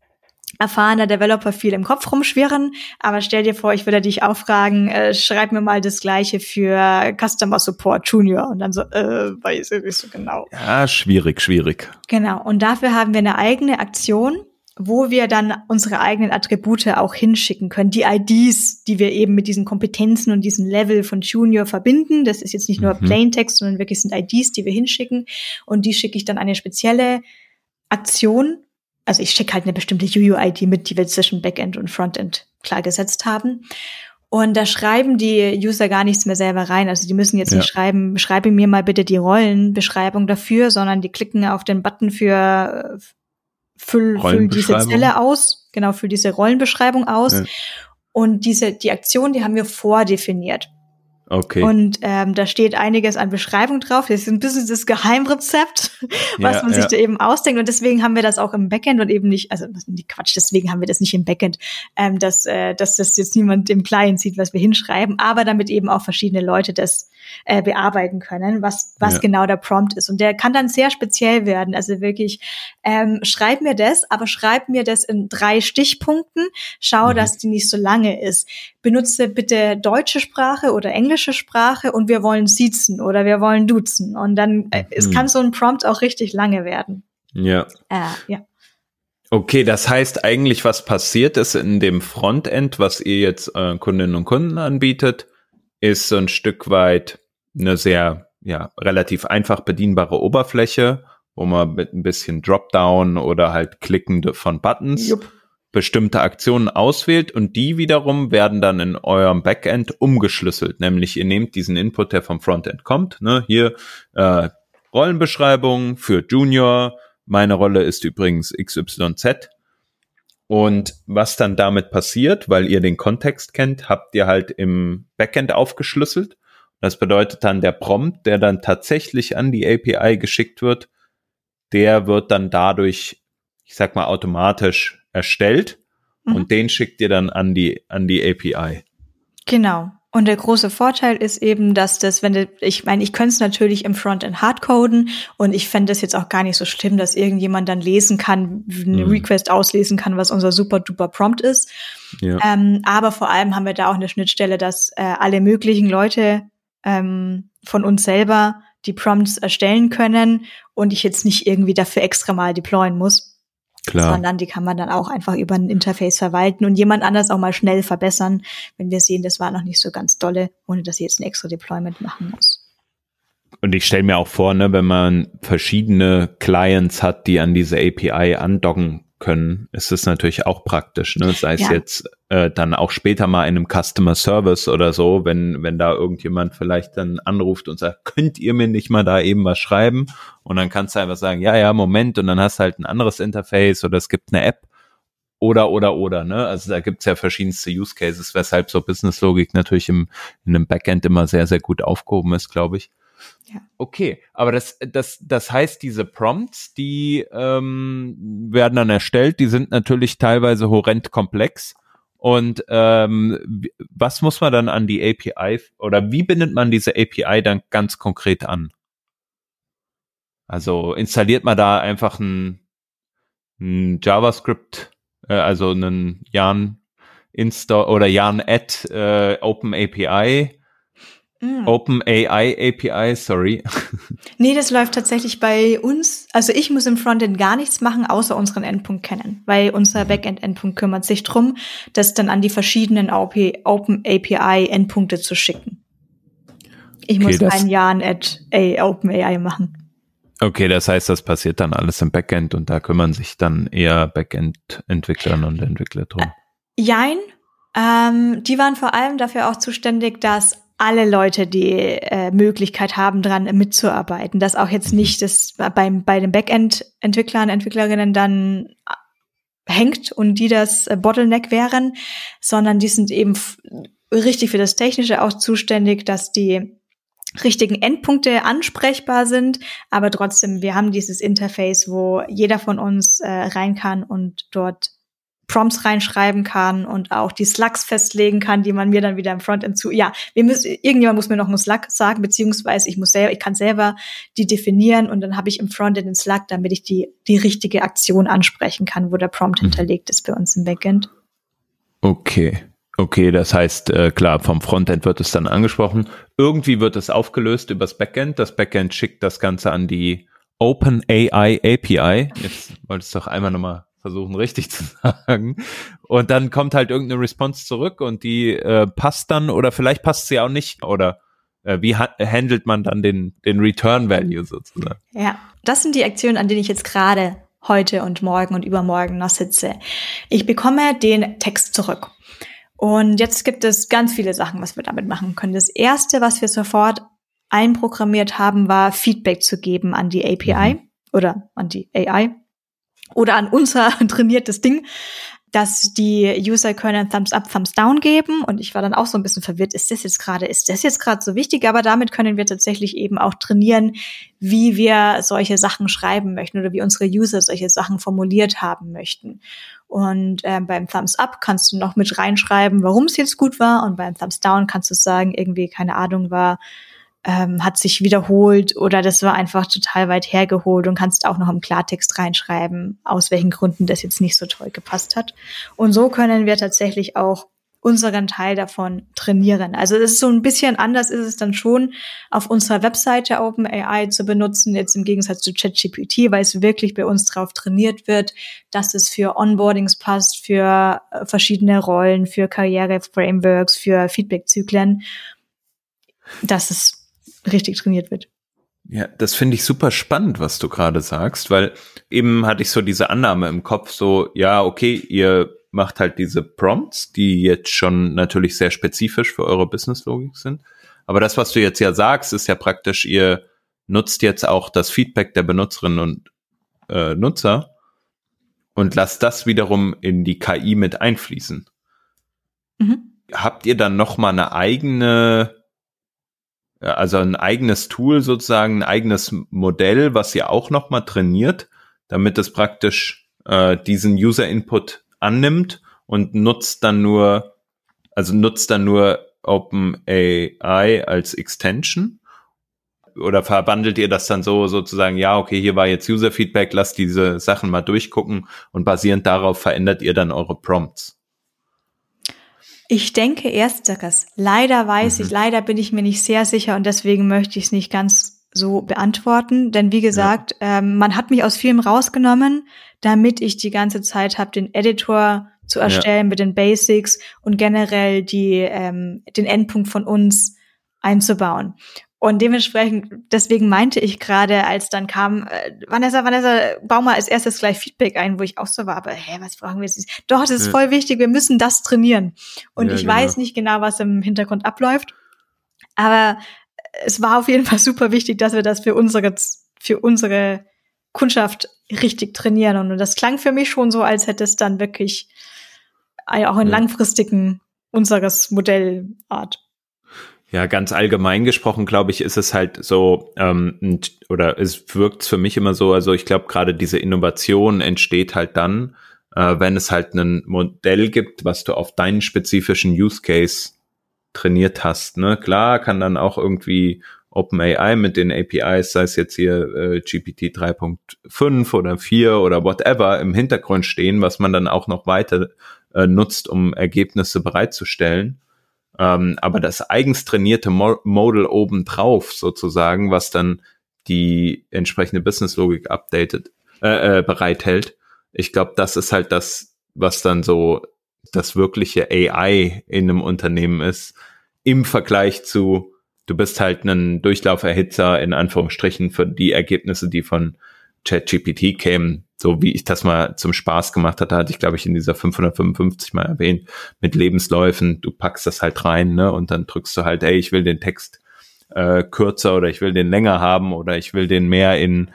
erfahrener Developer viel im Kopf rumschwirren, aber stell dir vor, ich würde dich auch fragen, äh, schreib mir mal das gleiche für Customer Support Junior und dann so, äh, weiß ich nicht so genau. Ja, schwierig, schwierig. Genau, und dafür haben wir eine eigene Aktion, wo wir dann unsere eigenen Attribute auch hinschicken können. Die IDs, die wir eben mit diesen Kompetenzen und diesem Level von Junior verbinden. Das ist jetzt nicht nur mhm. Plaintext, sondern wirklich sind IDs, die wir hinschicken. Und die schicke ich dann eine spezielle Aktion. Also ich schicke halt eine bestimmte UUID mit, die wir zwischen Backend und Frontend klar gesetzt haben. Und da schreiben die User gar nichts mehr selber rein. Also die müssen jetzt ja. nicht schreiben, schreibe mir mal bitte die Rollenbeschreibung dafür, sondern die klicken auf den Button für füll, füll diese Zelle aus, genau, füll diese Rollenbeschreibung aus. Ja. Und diese, die Aktion, die haben wir vordefiniert. Okay. Und ähm, da steht einiges an Beschreibung drauf. Das ist ein bisschen das Geheimrezept, was ja, man sich ja. da eben ausdenkt. Und deswegen haben wir das auch im Backend und eben nicht, also Quatsch, deswegen haben wir das nicht im Backend, ähm, dass, äh, dass das jetzt niemand im Client sieht, was wir hinschreiben, aber damit eben auch verschiedene Leute das äh, bearbeiten können, was, was ja. genau der Prompt ist. Und der kann dann sehr speziell werden. Also wirklich, ähm, schreib mir das, aber schreib mir das in drei Stichpunkten. Schau, mhm. dass die nicht so lange ist. Benutze bitte deutsche Sprache oder englische Sprache und wir wollen siezen oder wir wollen duzen. Und dann, äh, mhm. es kann so ein Prompt auch richtig lange werden. Ja. Äh, ja. Okay, das heißt eigentlich, was passiert ist in dem Frontend, was ihr jetzt äh, Kundinnen und Kunden anbietet, ist so ein Stück weit eine sehr, ja, relativ einfach bedienbare Oberfläche, wo man mit ein bisschen Dropdown oder halt Klicken von Buttons Jupp. bestimmte Aktionen auswählt und die wiederum werden dann in eurem Backend umgeschlüsselt. Nämlich ihr nehmt diesen Input, der vom Frontend kommt, ne, hier äh, Rollenbeschreibung für Junior, meine Rolle ist übrigens XYZ und was dann damit passiert, weil ihr den Kontext kennt, habt ihr halt im Backend aufgeschlüsselt. Das bedeutet dann der Prompt, der dann tatsächlich an die API geschickt wird, der wird dann dadurch, ich sag mal, automatisch erstellt mhm. und den schickt ihr dann an die, an die API. Genau. Und der große Vorteil ist eben, dass das, wenn du, ich meine, ich könnte es natürlich im Frontend hardcoden und ich fände das jetzt auch gar nicht so schlimm, dass irgendjemand dann lesen kann, eine mhm. Request auslesen kann, was unser super duper Prompt ist. Ja. Ähm, aber vor allem haben wir da auch eine Schnittstelle, dass äh, alle möglichen Leute ähm, von uns selber die Prompts erstellen können und ich jetzt nicht irgendwie dafür extra mal deployen muss. Klar. sondern die kann man dann auch einfach über ein Interface verwalten und jemand anders auch mal schnell verbessern, wenn wir sehen, das war noch nicht so ganz dolle, ohne dass sie jetzt ein extra Deployment machen muss. Und ich stelle mir auch vor, ne, wenn man verschiedene Clients hat, die an diese API andocken können, ist es natürlich auch praktisch, ne? Sei es ja. jetzt äh, dann auch später mal in einem Customer Service oder so, wenn, wenn da irgendjemand vielleicht dann anruft und sagt, könnt ihr mir nicht mal da eben was schreiben? Und dann kannst du einfach sagen, ja, ja, Moment, und dann hast du halt ein anderes Interface oder es gibt eine App oder, oder, oder, ne? Also da gibt's ja verschiedenste Use Cases, weshalb so Business Logik natürlich im, in einem Backend immer sehr, sehr gut aufgehoben ist, glaube ich. Ja. Okay, aber das, das, das heißt, diese Prompts, die ähm, werden dann erstellt, die sind natürlich teilweise horrend komplex. Und ähm, was muss man dann an die API oder wie bindet man diese API dann ganz konkret an? Also installiert man da einfach ein, ein JavaScript, äh, also einen Yarn Install oder Yarn Add äh, Open API Mm. Open AI API, sorry. Nee, das läuft tatsächlich bei uns. Also ich muss im Frontend gar nichts machen, außer unseren Endpunkt kennen, weil unser Backend-Endpunkt kümmert sich drum, das dann an die verschiedenen Open API Endpunkte zu schicken. Ich okay, muss ein Jahr at Open AI machen. Okay, das heißt, das passiert dann alles im Backend und da kümmern sich dann eher Backend-Entwickler und Entwickler drum. Äh, jein. Ähm, die waren vor allem dafür auch zuständig, dass alle Leute die äh, Möglichkeit haben, dran mitzuarbeiten. Dass auch jetzt nicht das beim, bei den Backend-Entwicklern, Entwicklerinnen dann äh, hängt und die das äh, Bottleneck wären, sondern die sind eben richtig für das Technische auch zuständig, dass die richtigen Endpunkte ansprechbar sind, aber trotzdem, wir haben dieses Interface, wo jeder von uns äh, rein kann und dort Prompts reinschreiben kann und auch die Slugs festlegen kann, die man mir dann wieder im Frontend zu. Ja, wir müssen, irgendjemand muss mir noch einen Slug sagen, beziehungsweise ich muss selber, ich kann selber die definieren und dann habe ich im Frontend den Slug, damit ich die, die richtige Aktion ansprechen kann, wo der Prompt mhm. hinterlegt ist bei uns im Backend. Okay. Okay, das heißt, äh, klar, vom Frontend wird es dann angesprochen. Irgendwie wird es aufgelöst übers Backend. Das Backend schickt das Ganze an die OpenAI API. Jetzt wolltest du doch einmal nochmal versuchen richtig zu sagen. Und dann kommt halt irgendeine Response zurück und die äh, passt dann oder vielleicht passt sie auch nicht oder äh, wie ha handelt man dann den, den Return Value sozusagen? Ja, das sind die Aktionen, an denen ich jetzt gerade heute und morgen und übermorgen noch sitze. Ich bekomme den Text zurück. Und jetzt gibt es ganz viele Sachen, was wir damit machen können. Das erste, was wir sofort einprogrammiert haben, war Feedback zu geben an die API mhm. oder an die AI oder an unser trainiertes Ding, dass die User können Thumbs up, Thumbs down geben. Und ich war dann auch so ein bisschen verwirrt, ist das jetzt gerade, ist das jetzt gerade so wichtig? Aber damit können wir tatsächlich eben auch trainieren, wie wir solche Sachen schreiben möchten oder wie unsere User solche Sachen formuliert haben möchten. Und äh, beim Thumbs up kannst du noch mit reinschreiben, warum es jetzt gut war. Und beim Thumbs down kannst du sagen, irgendwie, keine Ahnung, war ähm, hat sich wiederholt oder das war einfach total weit hergeholt und kannst auch noch im Klartext reinschreiben, aus welchen Gründen das jetzt nicht so toll gepasst hat. Und so können wir tatsächlich auch unseren Teil davon trainieren. Also es ist so ein bisschen anders ist es dann schon auf unserer Webseite OpenAI zu benutzen, jetzt im Gegensatz zu ChatGPT, weil es wirklich bei uns drauf trainiert wird, dass es für Onboardings passt, für äh, verschiedene Rollen, für Karriere-Frameworks, für Feedback-Zyklen. Das ist richtig trainiert wird. Ja, das finde ich super spannend, was du gerade sagst, weil eben hatte ich so diese Annahme im Kopf, so, ja, okay, ihr macht halt diese Prompts, die jetzt schon natürlich sehr spezifisch für eure Businesslogik sind. Aber das, was du jetzt ja sagst, ist ja praktisch, ihr nutzt jetzt auch das Feedback der Benutzerinnen und äh, Nutzer und lasst das wiederum in die KI mit einfließen. Mhm. Habt ihr dann noch mal eine eigene also ein eigenes Tool sozusagen, ein eigenes Modell, was ihr auch nochmal trainiert, damit es praktisch äh, diesen User-Input annimmt und nutzt dann nur, also nutzt dann nur OpenAI als Extension? Oder verbandelt ihr das dann so sozusagen, ja, okay, hier war jetzt User-Feedback, lasst diese Sachen mal durchgucken und basierend darauf verändert ihr dann eure Prompts? Ich denke ersteres. Leider weiß mhm. ich, leider bin ich mir nicht sehr sicher und deswegen möchte ich es nicht ganz so beantworten. Denn wie gesagt, ja. ähm, man hat mich aus Filmen rausgenommen, damit ich die ganze Zeit habe, den Editor zu erstellen ja. mit den Basics und generell die, ähm, den Endpunkt von uns einzubauen. Und dementsprechend, deswegen meinte ich gerade, als dann kam, äh, Vanessa, Vanessa, bau mal als erstes gleich Feedback ein, wo ich auch so war, aber hä, was brauchen wir jetzt? Doch, das ist ja. voll wichtig, wir müssen das trainieren. Und ja, ich genau. weiß nicht genau, was im Hintergrund abläuft, aber es war auf jeden Fall super wichtig, dass wir das für unsere, für unsere Kundschaft richtig trainieren. Und das klang für mich schon so, als hätte es dann wirklich auch einen ja. langfristigen unseres Modellart. Ja, ganz allgemein gesprochen, glaube ich, ist es halt so, ähm, oder es wirkt für mich immer so, also ich glaube, gerade diese Innovation entsteht halt dann, äh, wenn es halt ein Modell gibt, was du auf deinen spezifischen Use Case trainiert hast. Ne? Klar, kann dann auch irgendwie OpenAI mit den APIs, sei es jetzt hier äh, GPT 3.5 oder 4 oder whatever, im Hintergrund stehen, was man dann auch noch weiter äh, nutzt, um Ergebnisse bereitzustellen. Ähm, aber das eigens trainierte Mo Model obendrauf sozusagen, was dann die entsprechende Businesslogik updated, äh, äh, bereithält. Ich glaube, das ist halt das, was dann so das wirkliche AI in einem Unternehmen ist, im Vergleich zu, du bist halt ein Durchlauferhitzer in Anführungsstrichen für die Ergebnisse, die von ChatGPT kämen, so wie ich das mal zum Spaß gemacht hatte, hatte ich, glaube ich, in dieser 555 mal erwähnt, mit Lebensläufen, du packst das halt rein, ne, und dann drückst du halt, ey, ich will den Text äh, kürzer oder ich will den länger haben oder ich will den mehr in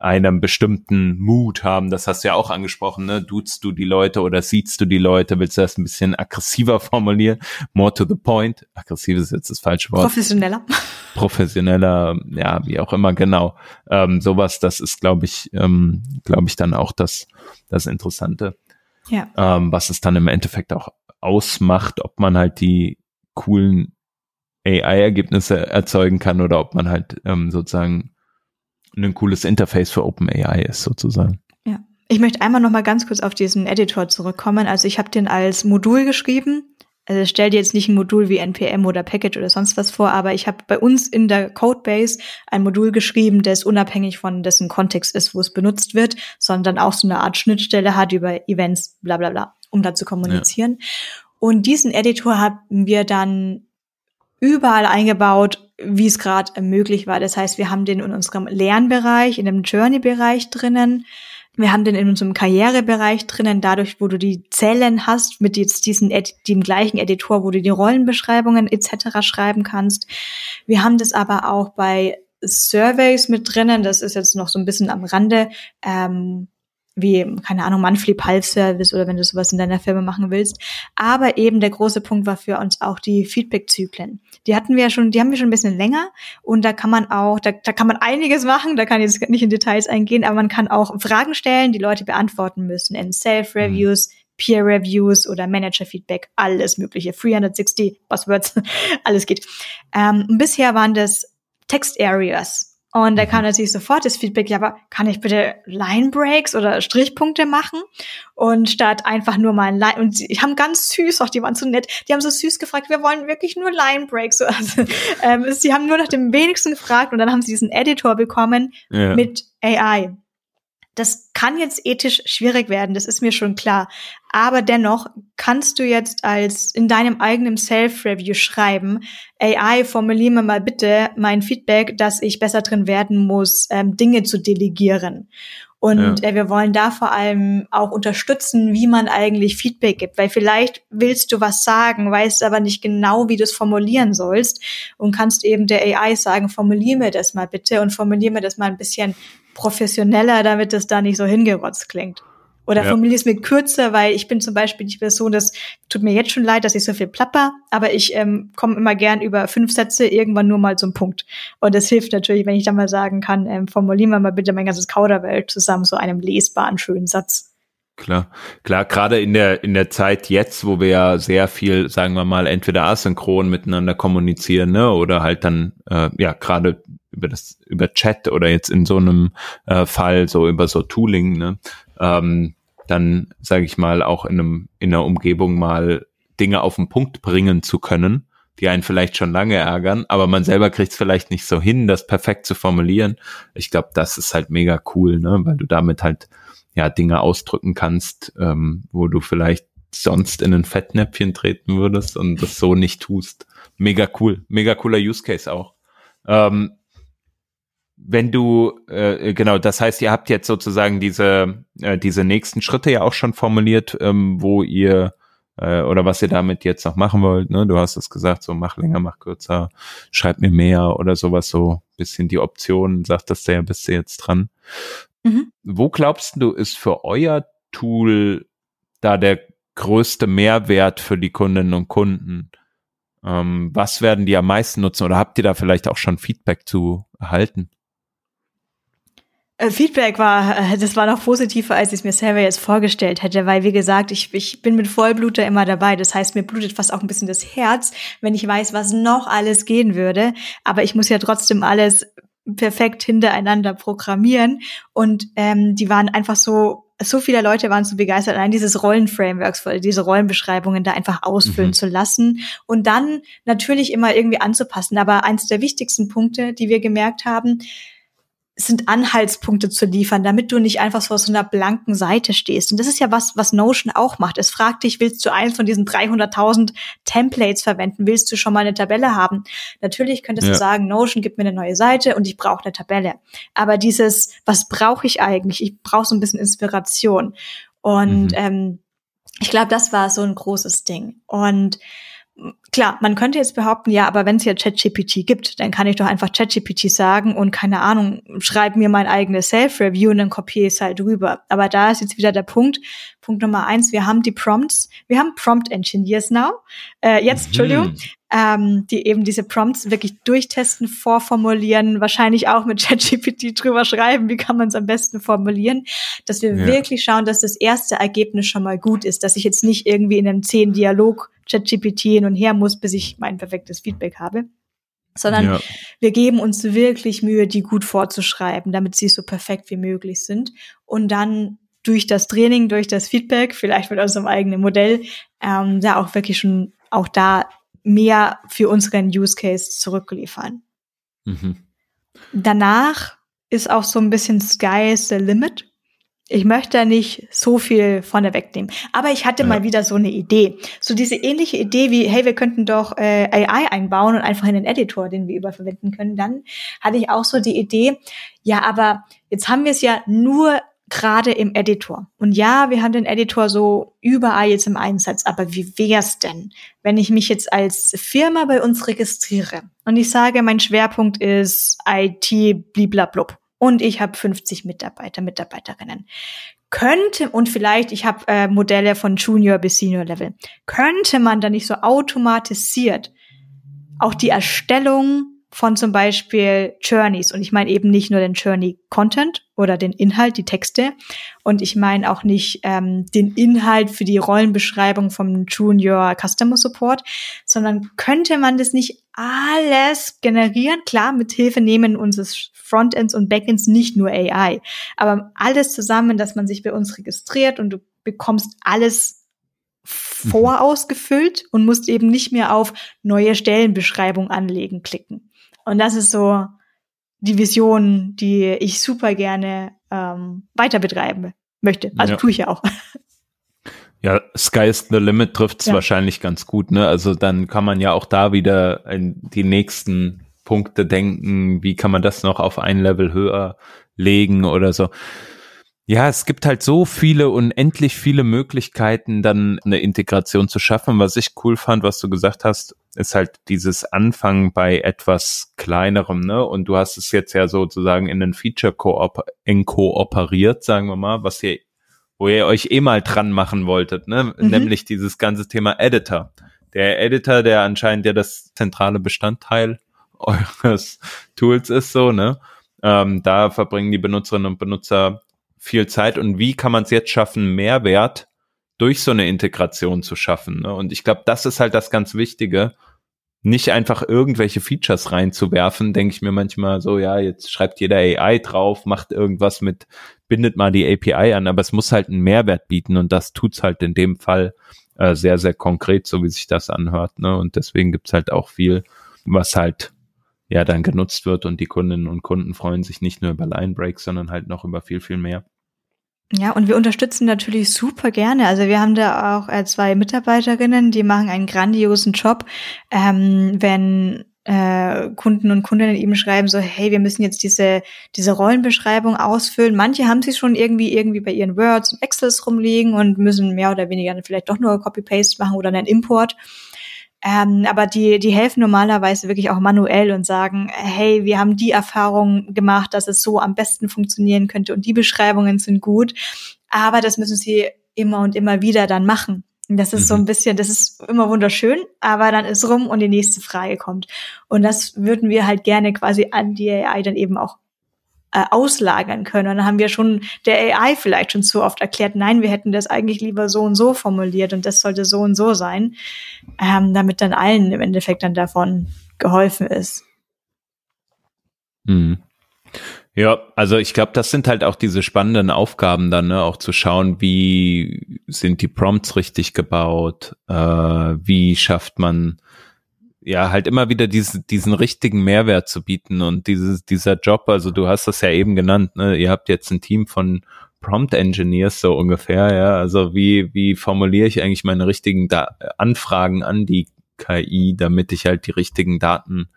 einem bestimmten Mut haben. Das hast du ja auch angesprochen, ne? Duzt du die Leute oder siehst du die Leute? Willst du das ein bisschen aggressiver formulieren? More to the point. Aggressiv ist jetzt das falsche Wort. Professioneller. Professioneller, ja, wie auch immer, genau. Ähm, sowas, das ist, glaube ich, ähm, glaube ich, dann auch das, das Interessante. Ja. Ähm, was es dann im Endeffekt auch ausmacht, ob man halt die coolen AI-Ergebnisse erzeugen kann oder ob man halt ähm, sozusagen ein cooles Interface für OpenAI ist sozusagen. Ja. Ich möchte einmal noch mal ganz kurz auf diesen Editor zurückkommen. Also ich habe den als Modul geschrieben. Also stell dir jetzt nicht ein Modul wie NPM oder Package oder sonst was vor, aber ich habe bei uns in der Codebase ein Modul geschrieben, das unabhängig von dessen Kontext ist, wo es benutzt wird, sondern auch so eine Art Schnittstelle hat über Events, bla bla bla, um da zu kommunizieren. Ja. Und diesen Editor haben wir dann überall eingebaut, wie es gerade möglich war. Das heißt, wir haben den in unserem Lernbereich, in dem Journey-Bereich drinnen. Wir haben den in unserem Karrierebereich drinnen, dadurch, wo du die Zellen hast, mit jetzt diesen, dem gleichen Editor, wo du die Rollenbeschreibungen etc. schreiben kannst. Wir haben das aber auch bei Surveys mit drinnen. Das ist jetzt noch so ein bisschen am Rande. Ähm, wie, keine Ahnung, Monthly Pulse Service oder wenn du sowas in deiner Firma machen willst. Aber eben der große Punkt war für uns auch die Feedback-Zyklen. Die hatten wir ja schon, die haben wir schon ein bisschen länger und da kann man auch, da, da kann man einiges machen, da kann ich jetzt nicht in Details eingehen, aber man kann auch Fragen stellen, die Leute beantworten müssen in Self-Reviews, mhm. Peer Reviews oder Manager Feedback, alles mögliche, 360 Buzzwords, alles geht. Ähm, bisher waren das Text Areas, und da kam mhm. natürlich sofort das Feedback, ja, aber kann ich bitte Line Breaks oder Strichpunkte machen? Und statt einfach nur mal ein Line, und die haben ganz süß, auch die waren so nett, die haben so süß gefragt, wir wollen wirklich nur Line Breaks. Also, ähm, sie haben nur nach dem wenigsten gefragt und dann haben sie diesen Editor bekommen ja. mit AI. Das kann jetzt ethisch schwierig werden, das ist mir schon klar. Aber dennoch kannst du jetzt als in deinem eigenen Self-Review schreiben, AI, formuliere mir mal bitte mein Feedback, dass ich besser drin werden muss, ähm, Dinge zu delegieren. Und ja. äh, wir wollen da vor allem auch unterstützen, wie man eigentlich Feedback gibt, weil vielleicht willst du was sagen, weißt aber nicht genau, wie du es formulieren sollst und kannst eben der AI sagen, formulier mir das mal bitte und formulier mir das mal ein bisschen professioneller, damit es da nicht so hingerotzt klingt. Oder ja. formuliere es mir kürzer, weil ich bin zum Beispiel die Person, das tut mir jetzt schon leid, dass ich so viel plapper, aber ich ähm, komme immer gern über fünf Sätze irgendwann nur mal zum Punkt. Und das hilft natürlich, wenn ich dann mal sagen kann, ähm, formulieren wir mal bitte mein ganzes Kauderwelt zusammen zu einem lesbaren, schönen Satz. Klar, klar, gerade in der, in der Zeit jetzt, wo wir ja sehr viel, sagen wir mal, entweder asynchron miteinander kommunizieren, ne, oder halt dann, äh, ja, gerade über das, über Chat oder jetzt in so einem äh, Fall so über so Tooling, ne, ähm, dann, sage ich mal, auch in einem, in einer Umgebung mal Dinge auf den Punkt bringen zu können, die einen vielleicht schon lange ärgern, aber man selber kriegt es vielleicht nicht so hin, das perfekt zu formulieren. Ich glaube, das ist halt mega cool, ne, weil du damit halt ja Dinge ausdrücken kannst, ähm, wo du vielleicht sonst in ein Fettnäpfchen treten würdest und das so nicht tust. Mega cool, mega cooler Use Case auch. Ähm, wenn du äh, genau, das heißt, ihr habt jetzt sozusagen diese äh, diese nächsten Schritte ja auch schon formuliert, ähm, wo ihr äh, oder was ihr damit jetzt noch machen wollt. Ne? Du hast es gesagt, so mach länger, mach kürzer, schreib mir mehr oder sowas so bisschen die Optionen. Sagt das ja, bist du jetzt dran. Mhm. Wo glaubst du, ist für euer Tool da der größte Mehrwert für die Kundinnen und Kunden? Ähm, was werden die am meisten nutzen oder habt ihr da vielleicht auch schon Feedback zu erhalten? Äh, Feedback war, äh, das war noch positiver, als ich es mir selber jetzt vorgestellt hätte, weil wie gesagt, ich, ich bin mit Vollbluter immer dabei. Das heißt, mir blutet fast auch ein bisschen das Herz, wenn ich weiß, was noch alles gehen würde. Aber ich muss ja trotzdem alles perfekt hintereinander programmieren. Und ähm, die waren einfach so, so viele Leute waren so begeistert, allein dieses Rollenframeworks, diese Rollenbeschreibungen da einfach ausfüllen mhm. zu lassen und dann natürlich immer irgendwie anzupassen. Aber eins der wichtigsten Punkte, die wir gemerkt haben, sind Anhaltspunkte zu liefern, damit du nicht einfach so aus so einer blanken Seite stehst. Und das ist ja was, was Notion auch macht. Es fragt dich, willst du eins von diesen 300.000 Templates verwenden? Willst du schon mal eine Tabelle haben? Natürlich könntest ja. du sagen, Notion gibt mir eine neue Seite und ich brauche eine Tabelle. Aber dieses, was brauche ich eigentlich? Ich brauche so ein bisschen Inspiration. Und mhm. ähm, ich glaube, das war so ein großes Ding. Und klar, man könnte jetzt behaupten, ja, aber wenn es ja ChatGPT gibt, dann kann ich doch einfach ChatGPT sagen und keine Ahnung, schreib mir mein eigenes Self-Review und dann kopiere ich es halt rüber. Aber da ist jetzt wieder der Punkt, Punkt Nummer eins, wir haben die Prompts, wir haben Prompt Engineers now, äh, jetzt, mhm. Entschuldigung, ähm, die eben diese Prompts wirklich durchtesten, vorformulieren, wahrscheinlich auch mit ChatGPT drüber schreiben, wie kann man es am besten formulieren, dass wir ja. wirklich schauen, dass das erste Ergebnis schon mal gut ist, dass ich jetzt nicht irgendwie in einem zehn Dialog ChatGPT hin und her muss, bis ich mein perfektes Feedback habe sondern ja. wir geben uns wirklich Mühe, die gut vorzuschreiben, damit sie so perfekt wie möglich sind. Und dann durch das Training, durch das Feedback, vielleicht mit unserem eigenen Modell, ähm, da auch wirklich schon auch da mehr für unseren Use Case zurückliefern. Mhm. Danach ist auch so ein bisschen Sky's the limit. Ich möchte da nicht so viel vorne wegnehmen. Aber ich hatte ja. mal wieder so eine Idee. So diese ähnliche Idee wie, hey, wir könnten doch äh, AI einbauen und einfach in den Editor, den wir überverwenden können. Dann hatte ich auch so die Idee, ja, aber jetzt haben wir es ja nur gerade im Editor. Und ja, wir haben den Editor so überall jetzt im Einsatz, aber wie wär's denn, wenn ich mich jetzt als Firma bei uns registriere und ich sage, mein Schwerpunkt ist IT bliblablub und ich habe 50 Mitarbeiter, Mitarbeiterinnen. Könnte, und vielleicht, ich habe äh, Modelle von Junior bis Senior Level, könnte man da nicht so automatisiert auch die Erstellung von zum Beispiel Journeys. Und ich meine eben nicht nur den Journey-Content oder den Inhalt, die Texte. Und ich meine auch nicht ähm, den Inhalt für die Rollenbeschreibung vom Junior Customer Support, sondern könnte man das nicht alles generieren? Klar, mit Hilfe nehmen unseres Frontends und Backends nicht nur AI, aber alles zusammen, dass man sich bei uns registriert und du bekommst alles vorausgefüllt und musst eben nicht mehr auf neue Stellenbeschreibung anlegen klicken. Und das ist so die Vision, die ich super gerne ähm, weiter betreiben möchte. Also ja. tue ich ja auch. Ja, Sky's the Limit trifft es ja. wahrscheinlich ganz gut, ne? Also dann kann man ja auch da wieder in die nächsten Punkte denken, wie kann man das noch auf ein Level höher legen oder so. Ja, es gibt halt so viele, unendlich viele Möglichkeiten, dann eine Integration zu schaffen. Was ich cool fand, was du gesagt hast, ist halt dieses Anfangen bei etwas kleinerem, ne? Und du hast es jetzt ja sozusagen in den Feature -Koop kooperiert, sagen wir mal, was ihr, wo ihr euch eh mal dran machen wolltet, ne? Mhm. Nämlich dieses ganze Thema Editor. Der Editor, der anscheinend ja das zentrale Bestandteil eures Tools ist, so, ne? Ähm, da verbringen die Benutzerinnen und Benutzer viel Zeit und wie kann man es jetzt schaffen, Mehrwert durch so eine Integration zu schaffen. Ne? Und ich glaube, das ist halt das ganz Wichtige, nicht einfach irgendwelche Features reinzuwerfen, denke ich mir manchmal so, ja, jetzt schreibt jeder AI drauf, macht irgendwas mit, bindet mal die API an, aber es muss halt einen Mehrwert bieten und das tut's halt in dem Fall äh, sehr, sehr konkret, so wie sich das anhört. Ne? Und deswegen gibt's halt auch viel, was halt ja dann genutzt wird und die Kundinnen und Kunden freuen sich nicht nur über Line Breaks, sondern halt noch über viel, viel mehr. Ja, und wir unterstützen natürlich super gerne. Also wir haben da auch äh, zwei Mitarbeiterinnen, die machen einen grandiosen Job, ähm, wenn äh, Kunden und Kundinnen eben schreiben so, hey, wir müssen jetzt diese diese Rollenbeschreibung ausfüllen. Manche haben sie schon irgendwie irgendwie bei ihren Words und Excels rumliegen und müssen mehr oder weniger vielleicht doch nur Copy Paste machen oder einen Import. Ähm, aber die, die helfen normalerweise wirklich auch manuell und sagen, hey, wir haben die Erfahrung gemacht, dass es so am besten funktionieren könnte und die Beschreibungen sind gut. Aber das müssen sie immer und immer wieder dann machen. Das ist mhm. so ein bisschen, das ist immer wunderschön, aber dann ist rum und die nächste Frage kommt. Und das würden wir halt gerne quasi an die AI dann eben auch äh, auslagern können. Dann haben wir schon der AI vielleicht schon zu oft erklärt, nein, wir hätten das eigentlich lieber so und so formuliert und das sollte so und so sein, ähm, damit dann allen im Endeffekt dann davon geholfen ist. Hm. Ja, also ich glaube, das sind halt auch diese spannenden Aufgaben dann, ne? auch zu schauen, wie sind die Prompts richtig gebaut, äh, wie schafft man ja, halt immer wieder diese, diesen richtigen Mehrwert zu bieten und dieses, dieser Job, also du hast das ja eben genannt, ne? ihr habt jetzt ein Team von Prompt Engineers so ungefähr, ja, also wie, wie formuliere ich eigentlich meine richtigen da Anfragen an die KI, damit ich halt die richtigen Daten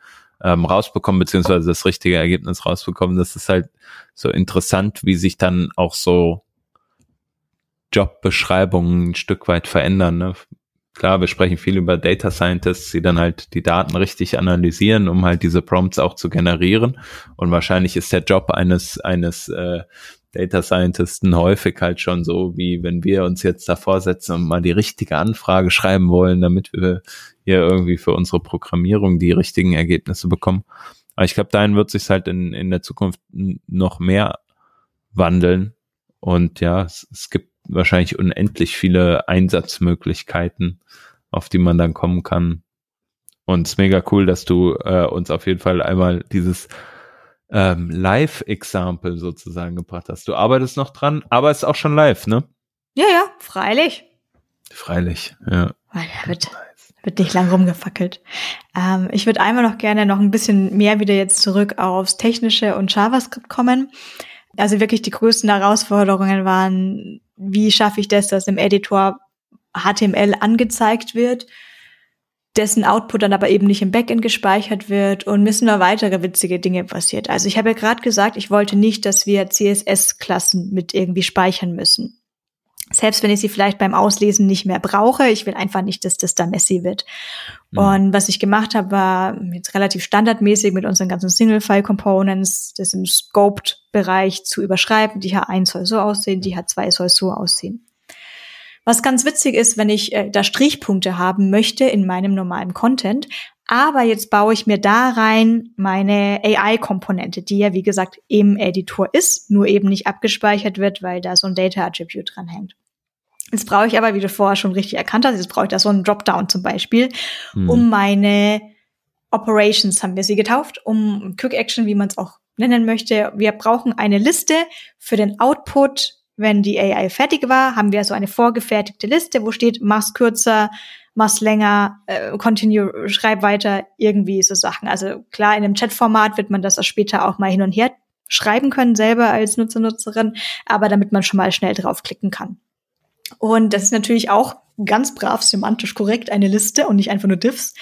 ähm, rausbekomme, beziehungsweise das richtige Ergebnis rausbekomme. Das ist halt so interessant, wie sich dann auch so Jobbeschreibungen ein Stück weit verändern. Ne? Klar, wir sprechen viel über Data Scientists, die dann halt die Daten richtig analysieren, um halt diese Prompts auch zu generieren. Und wahrscheinlich ist der Job eines, eines äh, Data Scientisten häufig halt schon so, wie wenn wir uns jetzt davor setzen und mal die richtige Anfrage schreiben wollen, damit wir hier irgendwie für unsere Programmierung die richtigen Ergebnisse bekommen. Aber ich glaube, dahin wird sich halt in, in der Zukunft noch mehr wandeln. Und ja, es, es gibt wahrscheinlich unendlich viele Einsatzmöglichkeiten, auf die man dann kommen kann. Und es ist mega cool, dass du äh, uns auf jeden Fall einmal dieses ähm, Live-Example sozusagen gebracht hast. Du arbeitest noch dran, aber es ist auch schon live, ne? Ja, ja, freilich. Freilich, ja. Oh, ja wird, wird nicht lang rumgefackelt. Ähm, ich würde einmal noch gerne noch ein bisschen mehr wieder jetzt zurück aufs Technische und JavaScript kommen. Also wirklich die größten Herausforderungen waren wie schaffe ich das, dass im Editor HTML angezeigt wird, dessen Output dann aber eben nicht im Backend gespeichert wird und müssen noch weitere witzige Dinge passiert. Also ich habe ja gerade gesagt, ich wollte nicht, dass wir CSS-Klassen mit irgendwie speichern müssen. Selbst wenn ich sie vielleicht beim Auslesen nicht mehr brauche, ich will einfach nicht, dass das da messy wird. Mhm. Und was ich gemacht habe, war jetzt relativ standardmäßig mit unseren ganzen Single-File-Components, das im Scoped-Bereich zu überschreiben. Die H1 soll so aussehen, die H2 soll so aussehen. Was ganz witzig ist, wenn ich äh, da Strichpunkte haben möchte in meinem normalen Content, aber jetzt baue ich mir da rein meine AI-Komponente, die ja wie gesagt im Editor ist, nur eben nicht abgespeichert wird, weil da so ein Data Attribute dran hängt. Jetzt brauche ich aber, wie du vorher schon richtig erkannt hast, jetzt brauche ich da so einen Dropdown zum Beispiel, hm. um meine Operations, haben wir sie getauft, um Quick Action, wie man es auch nennen möchte. Wir brauchen eine Liste für den Output. Wenn die AI fertig war, haben wir so eine vorgefertigte Liste, wo steht, mach's kürzer, mach's länger, äh, continue, schreib weiter, irgendwie so Sachen. Also klar, in einem Chatformat wird man das später auch mal hin und her schreiben können, selber als Nutzer, Nutzerin, aber damit man schon mal schnell draufklicken kann. Und das ist natürlich auch ganz brav semantisch korrekt eine Liste und nicht einfach nur Diffs.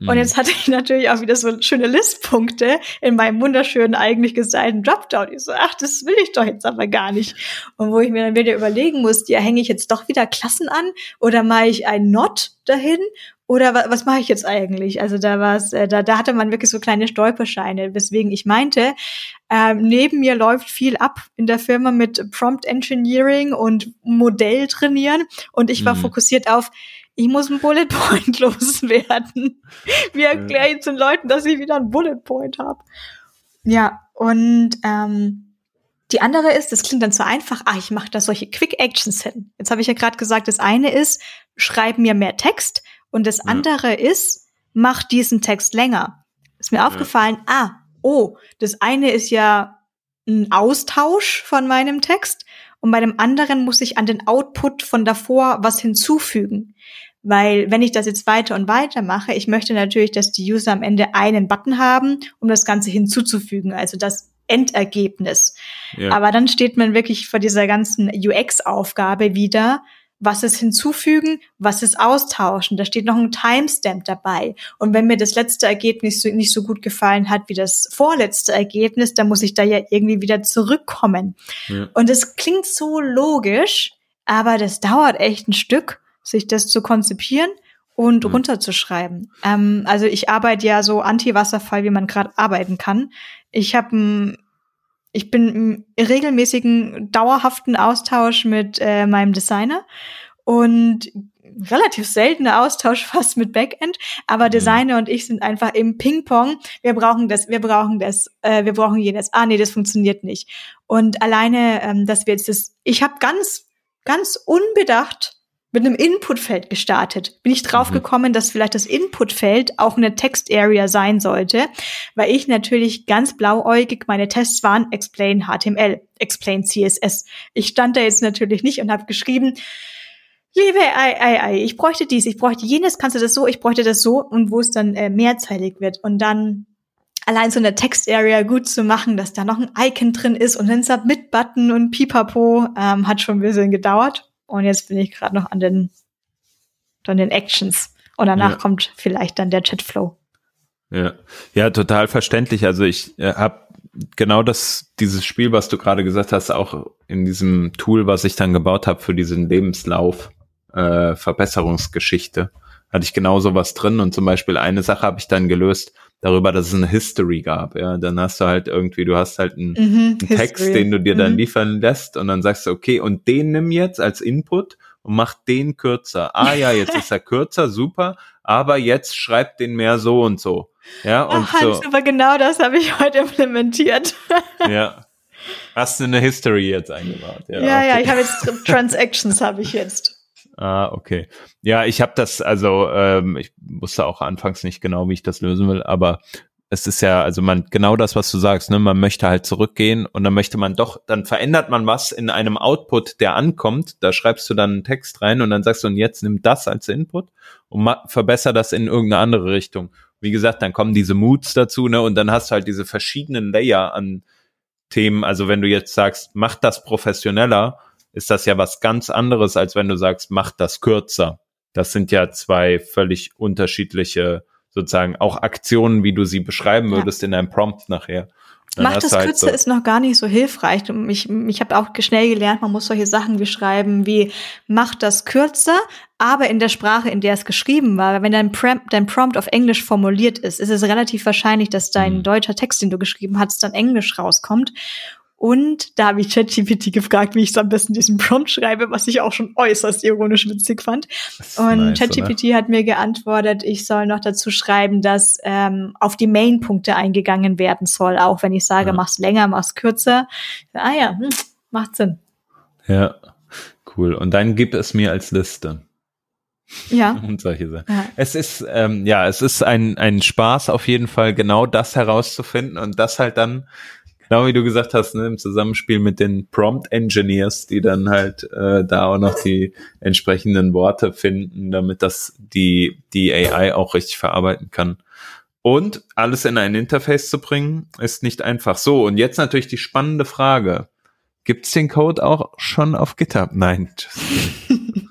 Mhm. Und jetzt hatte ich natürlich auch wieder so schöne Listpunkte in meinem wunderschönen, eigentlich gestylten Dropdown. Ich so, ach, das will ich doch jetzt aber gar nicht. Und wo ich mir dann wieder überlegen musste, ja, hänge ich jetzt doch wieder Klassen an oder mache ich ein Not dahin oder wa was mache ich jetzt eigentlich? Also da war es, äh, da, da hatte man wirklich so kleine Stolperscheine, weswegen ich meinte, ähm, neben mir läuft viel ab in der Firma mit Prompt Engineering und Modell trainieren und ich war mhm. fokussiert auf, ich muss ein Bullet Point loswerden. Wie erkläre ich den Leuten, dass ich wieder ein Bullet Point habe? Ja, und ähm, die andere ist, das klingt dann zu einfach, ah, ich mache da solche Quick Actions hin. Jetzt habe ich ja gerade gesagt, das eine ist, schreib mir mehr Text und das andere ist, mach diesen Text länger. Ist mir ja. aufgefallen, ah, oh, das eine ist ja ein Austausch von meinem Text und bei dem anderen muss ich an den Output von davor was hinzufügen. Weil wenn ich das jetzt weiter und weiter mache, ich möchte natürlich, dass die User am Ende einen Button haben, um das Ganze hinzuzufügen. Also das Endergebnis. Ja. Aber dann steht man wirklich vor dieser ganzen UX-Aufgabe wieder, was ist hinzufügen, was ist austauschen. Da steht noch ein Timestamp dabei. Und wenn mir das letzte Ergebnis nicht so gut gefallen hat wie das vorletzte Ergebnis, dann muss ich da ja irgendwie wieder zurückkommen. Ja. Und es klingt so logisch, aber das dauert echt ein Stück, sich das zu konzipieren und mhm. runterzuschreiben. Ähm, also ich arbeite ja so anti-Wasserfall, wie man gerade arbeiten kann. Ich habe ich bin im regelmäßigen, dauerhaften Austausch mit äh, meinem Designer und relativ seltener Austausch fast mit Backend, aber mhm. Designer und ich sind einfach im Ping-Pong. Wir brauchen das, wir brauchen das, äh, wir brauchen jenes. Ah, nee, das funktioniert nicht. Und alleine, ähm, dass wir jetzt das, ich habe ganz, ganz unbedacht mit einem Inputfeld gestartet. Bin ich drauf mhm. gekommen, dass vielleicht das Inputfeld auch eine Text-Area sein sollte, weil ich natürlich ganz blauäugig meine Tests waren Explain HTML, Explain CSS. Ich stand da jetzt natürlich nicht und habe geschrieben, liebe AI, AI, ich bräuchte dies, ich bräuchte jenes, kannst du das so, ich bräuchte das so und wo es dann äh, mehrzeilig wird und dann allein so eine Text-Area gut zu machen, dass da noch ein Icon drin ist und ein Submit-Button und Pipapo, ähm, hat schon ein bisschen gedauert. Und jetzt bin ich gerade noch an den, an den Actions. Und danach ja. kommt vielleicht dann der Chatflow. Ja, ja, total verständlich. Also ich äh, habe genau das, dieses Spiel, was du gerade gesagt hast, auch in diesem Tool, was ich dann gebaut habe für diesen Lebenslauf äh, Verbesserungsgeschichte, hatte ich genau sowas drin. Und zum Beispiel eine Sache habe ich dann gelöst darüber, dass es eine History gab. Ja, dann hast du halt irgendwie, du hast halt einen, mhm, einen Text, den du dir dann mhm. liefern lässt und dann sagst du, okay, und den nimm jetzt als Input und mach den kürzer. Ah ja, jetzt ist er kürzer, super, aber jetzt schreib den mehr so und so. Ja, und Ach, so. aber genau das habe ich heute implementiert. ja. Hast du eine History jetzt eingebaut? Ja, ja, okay. ja ich habe jetzt Transactions habe ich jetzt. Ah, okay. Ja, ich habe das, also ähm, ich wusste auch anfangs nicht genau, wie ich das lösen will, aber es ist ja, also man, genau das, was du sagst, ne, man möchte halt zurückgehen und dann möchte man doch, dann verändert man was in einem Output, der ankommt, da schreibst du dann einen Text rein und dann sagst du, und jetzt nimm das als Input und verbessere das in irgendeine andere Richtung. Wie gesagt, dann kommen diese Moods dazu, ne, und dann hast du halt diese verschiedenen Layer an Themen. Also wenn du jetzt sagst, mach das professioneller, ist das ja was ganz anderes, als wenn du sagst, mach das kürzer. Das sind ja zwei völlig unterschiedliche sozusagen auch Aktionen, wie du sie beschreiben würdest ja. in einem Prompt nachher. Dann Macht das halt kürzer so ist noch gar nicht so hilfreich. Ich, ich habe auch schnell gelernt, man muss solche Sachen beschreiben wie macht das kürzer, aber in der Sprache, in der es geschrieben war. Wenn dein, Prompt, dein Prompt auf Englisch formuliert ist, ist es relativ wahrscheinlich, dass dein mhm. deutscher Text, den du geschrieben hast, dann Englisch rauskommt. Und da habe ich ChatGPT gefragt, wie ich so am besten diesen Prompt schreibe, was ich auch schon äußerst ironisch witzig fand. Und nice, ChatGPT hat mir geantwortet, ich soll noch dazu schreiben, dass ähm, auf die Main-Punkte eingegangen werden soll, auch wenn ich sage, ja. mach's länger, mach's kürzer. Ah ja, hm, macht Sinn. Ja, cool. Und dann gib es mir als Liste. Ja. Und solche Sachen. Ja. Es ist, ähm, ja, es ist ein, ein Spaß auf jeden Fall, genau das herauszufinden und das halt dann genau wie du gesagt hast, ne, im Zusammenspiel mit den Prompt Engineers, die dann halt äh, da auch noch die entsprechenden Worte finden, damit das die, die AI auch richtig verarbeiten kann. Und alles in ein Interface zu bringen, ist nicht einfach. So, und jetzt natürlich die spannende Frage. Gibt's den Code auch schon auf GitHub? Nein.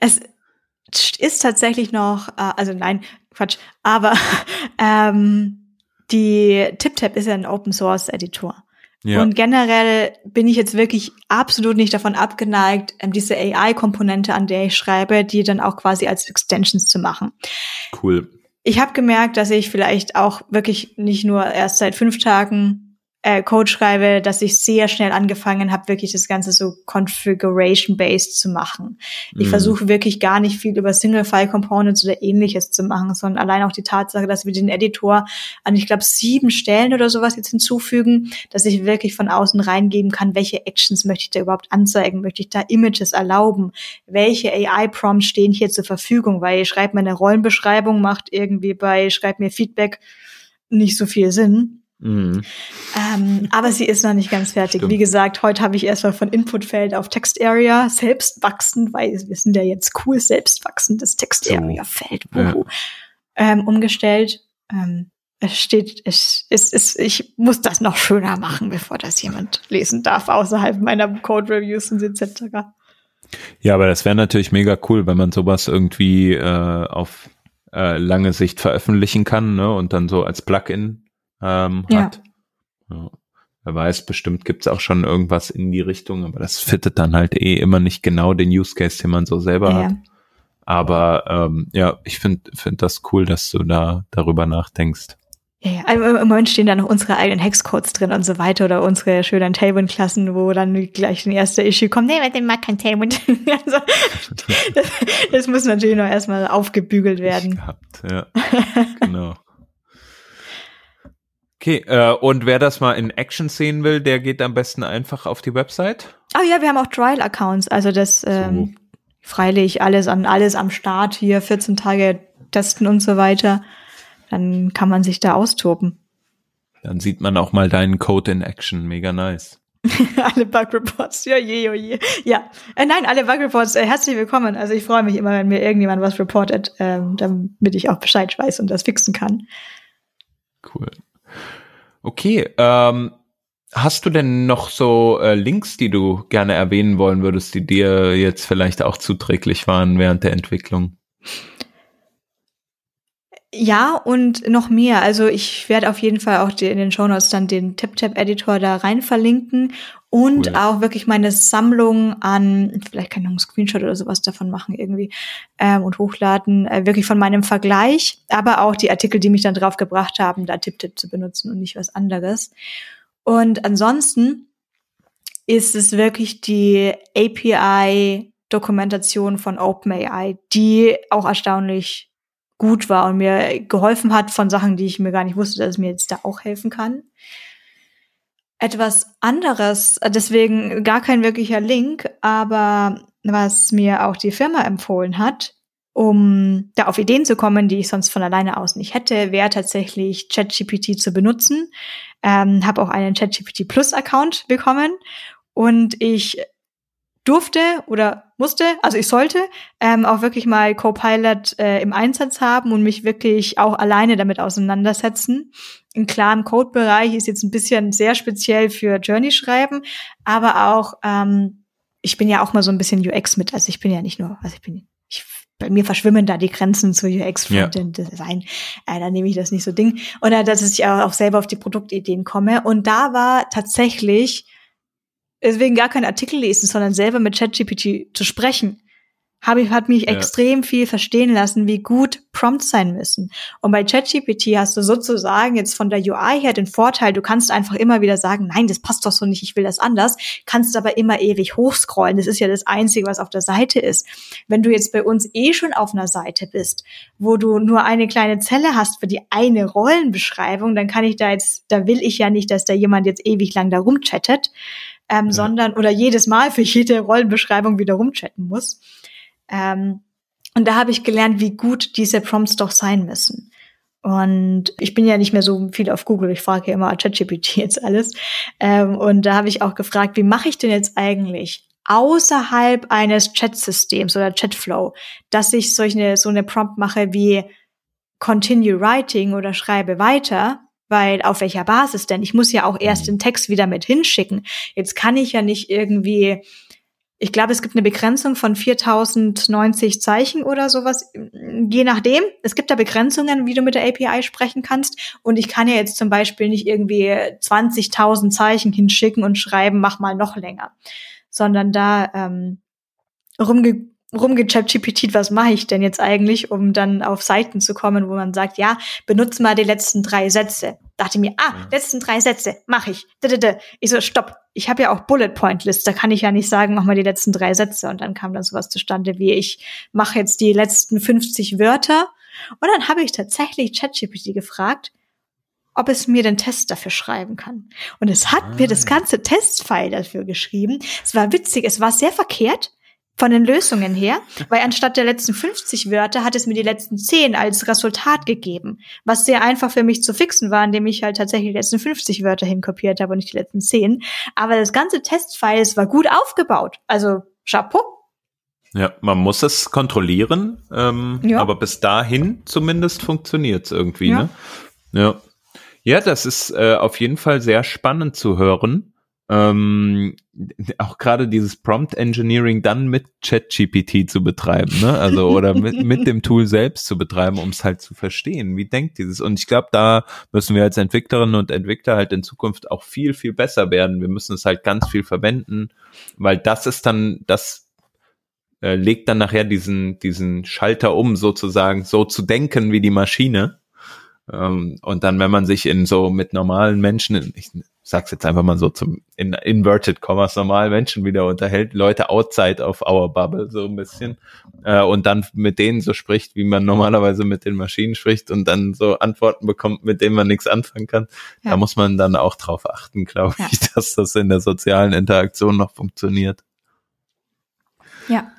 es ist tatsächlich noch, äh, also nein, Quatsch, aber ähm, die TipTap ist ja ein Open Source Editor. Ja. Und generell bin ich jetzt wirklich absolut nicht davon abgeneigt, ähm, diese AI-Komponente, an der ich schreibe, die dann auch quasi als Extensions zu machen. Cool. Ich habe gemerkt, dass ich vielleicht auch wirklich nicht nur erst seit fünf Tagen äh, Code schreibe, dass ich sehr schnell angefangen habe, wirklich das Ganze so configuration-based zu machen. Ich mm. versuche wirklich gar nicht viel über Single-File-Components oder ähnliches zu machen, sondern allein auch die Tatsache, dass wir den Editor an, ich glaube, sieben Stellen oder sowas jetzt hinzufügen, dass ich wirklich von außen reingeben kann, welche Actions möchte ich da überhaupt anzeigen, möchte ich da Images erlauben, welche AI-Prompts stehen hier zur Verfügung, weil ich schreibe mir eine Rollenbeschreibung, macht irgendwie bei, schreibt mir Feedback nicht so viel Sinn. Mhm. Ähm, aber sie ist noch nicht ganz fertig. Stimmt. Wie gesagt, heute habe ich erstmal von Inputfeld auf Text Area selbst wachsen, weil wir sind ja jetzt cool selbst wachsendes Text Area Feld ja. ähm, umgestellt. Ähm, es steht, es, es, es, ich muss das noch schöner machen, bevor das jemand lesen darf, außerhalb meiner Code Reviews und etc. Ja, aber das wäre natürlich mega cool, wenn man sowas irgendwie äh, auf äh, lange Sicht veröffentlichen kann, ne? Und dann so als Plugin ähm, hat. Ja. ja. Wer weiß, bestimmt gibt's auch schon irgendwas in die Richtung, aber das fittet dann halt eh immer nicht genau den Use Case, den man so selber ja. hat. Aber ähm, ja, ich finde find das cool, dass du da darüber nachdenkst. Ja, ja. Also im Moment stehen da noch unsere eigenen Hexcodes drin und so weiter oder unsere schönen Tailwind-Klassen, wo dann gleich ein erster Issue kommt. Nee, der mag kein Tailwind. also, das, das, muss natürlich noch erstmal aufgebügelt werden. Gehabt, ja, genau. Okay, äh, und wer das mal in Action sehen will, der geht am besten einfach auf die Website. Oh ja, wir haben auch Trial-Accounts, also das ähm, so. freilich alles an alles am Start hier, 14 Tage testen und so weiter. Dann kann man sich da austoben. Dann sieht man auch mal deinen Code in Action, mega nice. alle Bug Reports, ja je, oh je. Ja, äh, nein, alle Bug Reports, äh, herzlich willkommen. Also ich freue mich immer, wenn mir irgendjemand was reportet, ähm, damit ich auch Bescheid weiß und das fixen kann. Cool. Okay, ähm, hast du denn noch so äh, Links, die du gerne erwähnen wollen würdest, die dir jetzt vielleicht auch zuträglich waren während der Entwicklung? Ja, und noch mehr. Also ich werde auf jeden Fall auch in den Show Notes dann den TipTap-Editor da rein verlinken und cool. auch wirklich meine Sammlung an, vielleicht kann ich noch einen Screenshot oder sowas davon machen irgendwie ähm, und hochladen, äh, wirklich von meinem Vergleich, aber auch die Artikel, die mich dann drauf gebracht haben, da TipTip zu benutzen und nicht was anderes. Und ansonsten ist es wirklich die API-Dokumentation von OpenAI, die auch erstaunlich gut war und mir geholfen hat von Sachen, die ich mir gar nicht wusste, dass es mir jetzt da auch helfen kann. Etwas anderes, deswegen gar kein wirklicher Link, aber was mir auch die Firma empfohlen hat, um da auf Ideen zu kommen, die ich sonst von alleine aus nicht hätte, wäre tatsächlich ChatGPT zu benutzen. Ähm, habe auch einen ChatGPT Plus Account bekommen und ich durfte oder musste, also ich sollte ähm, auch wirklich mal Copilot äh, im Einsatz haben und mich wirklich auch alleine damit auseinandersetzen. Im klaren Code-Bereich ist jetzt ein bisschen sehr speziell für Journey schreiben, aber auch ähm, ich bin ja auch mal so ein bisschen UX mit, also ich bin ja nicht nur, also ich bin ich, bei mir verschwimmen da die Grenzen zu UX Frontend ja. Design. Äh, da nehme ich das nicht so Ding. Oder dass ich auch selber auf die Produktideen komme. Und da war tatsächlich deswegen gar keinen Artikel lesen, sondern selber mit ChatGPT zu sprechen, habe ich, hat mich ja. extrem viel verstehen lassen, wie gut Prompts sein müssen. Und bei ChatGPT hast du sozusagen jetzt von der UI her den Vorteil, du kannst einfach immer wieder sagen, nein, das passt doch so nicht, ich will das anders, kannst aber immer ewig hochscrollen. Das ist ja das Einzige, was auf der Seite ist. Wenn du jetzt bei uns eh schon auf einer Seite bist, wo du nur eine kleine Zelle hast für die eine Rollenbeschreibung, dann kann ich da jetzt, da will ich ja nicht, dass da jemand jetzt ewig lang da rumchattet ähm, ja. sondern oder jedes Mal für jede Rollenbeschreibung wieder rumchatten muss. Ähm, und da habe ich gelernt, wie gut diese Prompts doch sein müssen. Und ich bin ja nicht mehr so viel auf Google, ich frage ja immer ChatGPT jetzt alles. Ähm, und da habe ich auch gefragt, wie mache ich denn jetzt eigentlich außerhalb eines Chat-Systems oder Chatflow, dass ich solche, so eine Prompt mache wie Continue Writing oder schreibe weiter weil auf welcher Basis denn? Ich muss ja auch erst mhm. den Text wieder mit hinschicken. Jetzt kann ich ja nicht irgendwie, ich glaube, es gibt eine Begrenzung von 4090 Zeichen oder sowas, je nachdem. Es gibt da Begrenzungen, wie du mit der API sprechen kannst. Und ich kann ja jetzt zum Beispiel nicht irgendwie 20.000 Zeichen hinschicken und schreiben, mach mal noch länger. Sondern da ähm, rumge rumgechat-GPT, was mache ich denn jetzt eigentlich, um dann auf Seiten zu kommen, wo man sagt, ja, benutze mal die letzten drei Sätze. Dachte mir, ah, letzten drei Sätze, mach ich. Ich so, stopp. Ich habe ja auch Bullet Point List. Da kann ich ja nicht sagen, mach mal die letzten drei Sätze. Und dann kam dann sowas zustande, wie ich mache jetzt die letzten 50 Wörter. Und dann habe ich tatsächlich ChatGPT gefragt, ob es mir den Test dafür schreiben kann. Und es hat ah. mir das ganze Testfile dafür geschrieben. Es war witzig, es war sehr verkehrt von den Lösungen her, weil anstatt der letzten 50 Wörter hat es mir die letzten 10 als Resultat gegeben, was sehr einfach für mich zu fixen war, indem ich halt tatsächlich die letzten 50 Wörter hinkopiert habe und nicht die letzten 10. Aber das ganze Testfile war gut aufgebaut. Also Chapeau. Ja, man muss es kontrollieren, ähm, ja. aber bis dahin zumindest funktioniert es irgendwie. Ja. Ne? Ja. ja, das ist äh, auf jeden Fall sehr spannend zu hören ähm, auch gerade dieses Prompt Engineering dann mit ChatGPT zu betreiben, ne? Also oder mit, mit dem Tool selbst zu betreiben, um es halt zu verstehen. Wie denkt dieses? Und ich glaube, da müssen wir als Entwicklerinnen und Entwickler halt in Zukunft auch viel, viel besser werden. Wir müssen es halt ganz viel verwenden, weil das ist dann, das äh, legt dann nachher diesen, diesen Schalter um, sozusagen, so zu denken wie die Maschine. Ähm, und dann, wenn man sich in so mit normalen Menschen, ich sag's jetzt einfach mal so zum in inverted commas normalen Menschen wieder unterhält, Leute outside of our bubble so ein bisschen äh, und dann mit denen so spricht, wie man normalerweise mit den Maschinen spricht und dann so Antworten bekommt, mit denen man nichts anfangen kann. Ja. Da muss man dann auch drauf achten, glaube ja. ich, dass das in der sozialen Interaktion noch funktioniert. Ja.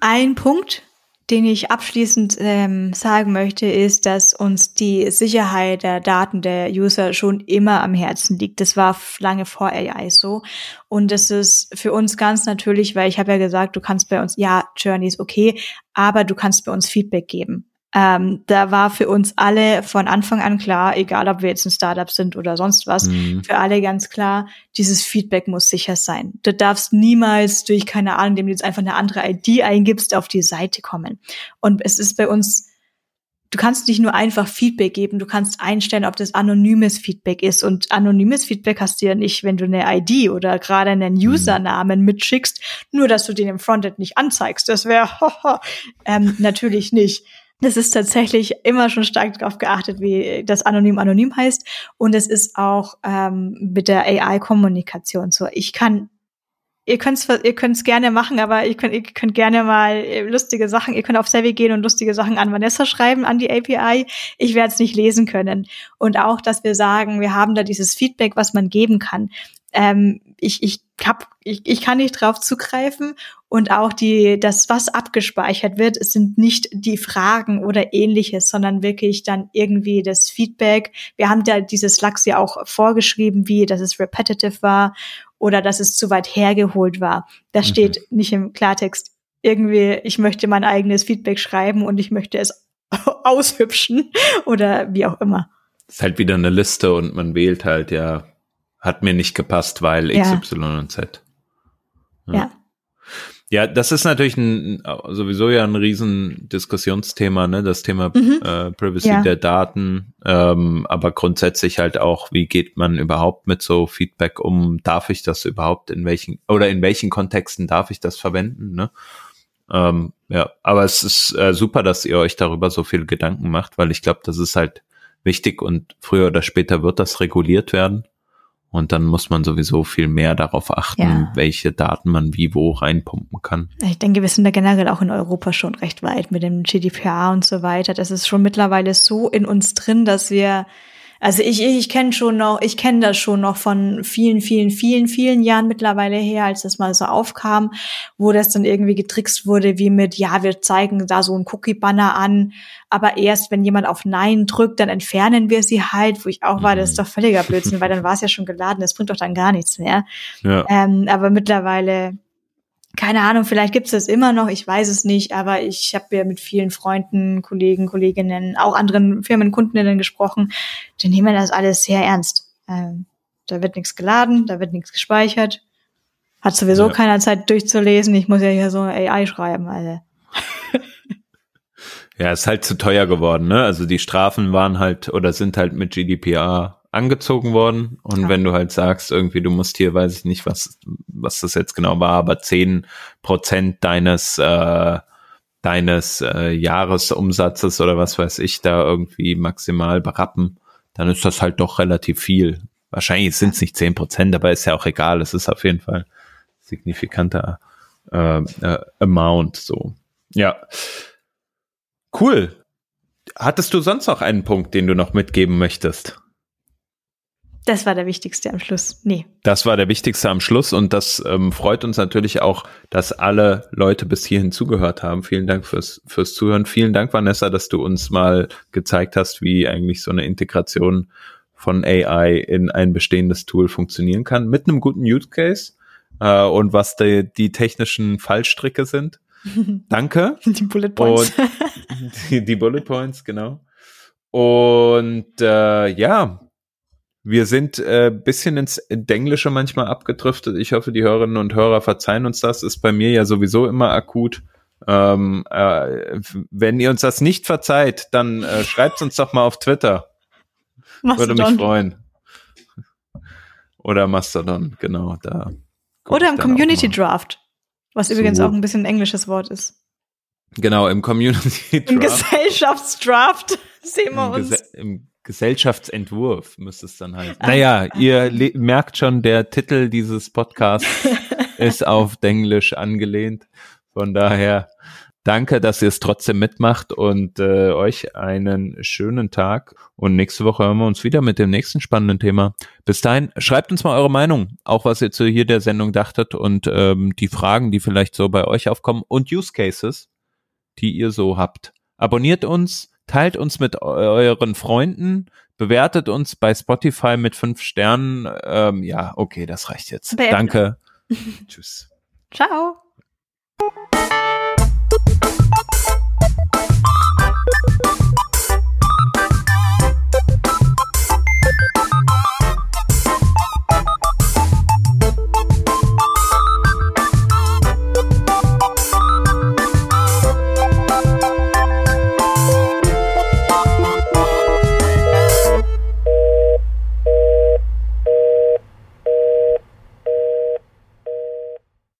Ein Punkt, den ich abschließend ähm, sagen möchte, ist, dass uns die Sicherheit der Daten der User schon immer am Herzen liegt. Das war lange vor AI so. Und das ist für uns ganz natürlich, weil ich habe ja gesagt, du kannst bei uns, ja, Journey ist okay, aber du kannst bei uns Feedback geben. Ähm, da war für uns alle von Anfang an klar, egal ob wir jetzt ein Startup sind oder sonst was, mhm. für alle ganz klar, dieses Feedback muss sicher sein. Du darfst niemals durch, keine Ahnung, indem du jetzt einfach eine andere ID eingibst, auf die Seite kommen. Und es ist bei uns, du kannst nicht nur einfach Feedback geben, du kannst einstellen, ob das anonymes Feedback ist. Und anonymes Feedback hast du ja nicht, wenn du eine ID oder gerade einen mhm. Usernamen mitschickst, nur dass du den im Frontend nicht anzeigst. Das wäre ähm, natürlich nicht. Das ist tatsächlich immer schon stark darauf geachtet, wie das anonym anonym heißt. Und es ist auch ähm, mit der AI-Kommunikation so. Ich kann, ihr könnt's, ihr könnt's gerne machen, aber ihr könnt, ihr könnt gerne mal äh, lustige Sachen, ihr könnt auf Savvy gehen und lustige Sachen an Vanessa schreiben, an die API. Ich werde es nicht lesen können. Und auch, dass wir sagen, wir haben da dieses Feedback, was man geben kann. Ähm, ich, ich, hab, ich, ich kann nicht drauf zugreifen und auch die, das, was abgespeichert wird, es sind nicht die Fragen oder ähnliches, sondern wirklich dann irgendwie das Feedback. Wir haben ja dieses Lachs ja auch vorgeschrieben, wie, dass es repetitive war oder dass es zu weit hergeholt war. Das mhm. steht nicht im Klartext. Irgendwie, ich möchte mein eigenes Feedback schreiben und ich möchte es aushübschen oder wie auch immer. Es ist halt wieder eine Liste und man wählt halt ja, hat mir nicht gepasst, weil XY ja. und Z. ja. ja. Ja, das ist natürlich ein, sowieso ja ein riesen Diskussionsthema, ne, das Thema mhm. äh, Privacy ja. der Daten, ähm, aber grundsätzlich halt auch, wie geht man überhaupt mit so Feedback um? Darf ich das überhaupt in welchen oder in welchen Kontexten darf ich das verwenden? Ne? Ähm, ja, aber es ist äh, super, dass ihr euch darüber so viel Gedanken macht, weil ich glaube, das ist halt wichtig und früher oder später wird das reguliert werden. Und dann muss man sowieso viel mehr darauf achten, ja. welche Daten man wie wo reinpumpen kann. Ich denke, wir sind da generell auch in Europa schon recht weit mit dem GDPR und so weiter. Das ist schon mittlerweile so in uns drin, dass wir also ich, ich kenne schon noch, ich kenne das schon noch von vielen, vielen, vielen, vielen Jahren mittlerweile her, als das mal so aufkam, wo das dann irgendwie getrickst wurde, wie mit, ja, wir zeigen da so ein Cookie-Banner an, aber erst wenn jemand auf Nein drückt, dann entfernen wir sie halt, wo ich auch war, das ist mhm. doch völliger Blödsinn, weil dann war es ja schon geladen, das bringt doch dann gar nichts mehr. Ja. Ähm, aber mittlerweile keine Ahnung, vielleicht gibt es das immer noch, ich weiß es nicht, aber ich habe ja mit vielen Freunden, Kollegen, Kolleginnen, auch anderen Firmenkundinnen gesprochen, die nehmen das alles sehr ernst. Ähm, da wird nichts geladen, da wird nichts gespeichert. Hat sowieso ja. keiner Zeit durchzulesen. Ich muss ja hier so AI schreiben, also. ja, ist halt zu teuer geworden, ne? Also die Strafen waren halt oder sind halt mit GDPR angezogen worden. Und ja. wenn du halt sagst, irgendwie, du musst hier, weiß ich nicht, was, was das jetzt genau war, aber zehn Prozent deines, äh, deines äh, Jahresumsatzes oder was weiß ich da irgendwie maximal berappen, dann ist das halt doch relativ viel. Wahrscheinlich sind es nicht zehn Prozent, aber ist ja auch egal. Es ist auf jeden Fall signifikanter äh, äh, Amount. So, ja, cool. Hattest du sonst noch einen Punkt, den du noch mitgeben möchtest? Das war der wichtigste am Schluss. Nee. Das war der wichtigste am Schluss und das ähm, freut uns natürlich auch, dass alle Leute bis hierhin zugehört haben. Vielen Dank fürs, fürs Zuhören. Vielen Dank, Vanessa, dass du uns mal gezeigt hast, wie eigentlich so eine Integration von AI in ein bestehendes Tool funktionieren kann, mit einem guten Use Case äh, und was die, die technischen Fallstricke sind. Danke. Die Bullet Points. Und die, die Bullet Points, genau. Und äh, ja, wir sind äh, bisschen ins Denglische manchmal abgedriftet. Ich hoffe, die Hörerinnen und Hörer verzeihen uns das. Ist bei mir ja sowieso immer akut. Ähm, äh, wenn ihr uns das nicht verzeiht, dann äh, schreibt uns doch mal auf Twitter. Mastodon. Würde mich freuen. Oder Mastodon, genau. Da Oder im Community Draft, was so. übrigens auch ein bisschen ein englisches Wort ist. Genau, im Community Draft. Im Gesellschaftsdraft sehen wir Im uns. Gese Im Gesellschaftsentwurf müsste es dann heißen. Naja, ihr merkt schon, der Titel dieses Podcasts ist auf Denglisch angelehnt. Von daher danke, dass ihr es trotzdem mitmacht und äh, euch einen schönen Tag. Und nächste Woche hören wir uns wieder mit dem nächsten spannenden Thema. Bis dahin, schreibt uns mal eure Meinung, auch was ihr zu hier der Sendung dachtet und ähm, die Fragen, die vielleicht so bei euch aufkommen und Use Cases, die ihr so habt. Abonniert uns, teilt uns mit euren Freunden, bewertet uns bei Spotify mit fünf Sternen. Ähm, ja, okay, das reicht jetzt. Beenden. Danke. Tschüss. Ciao.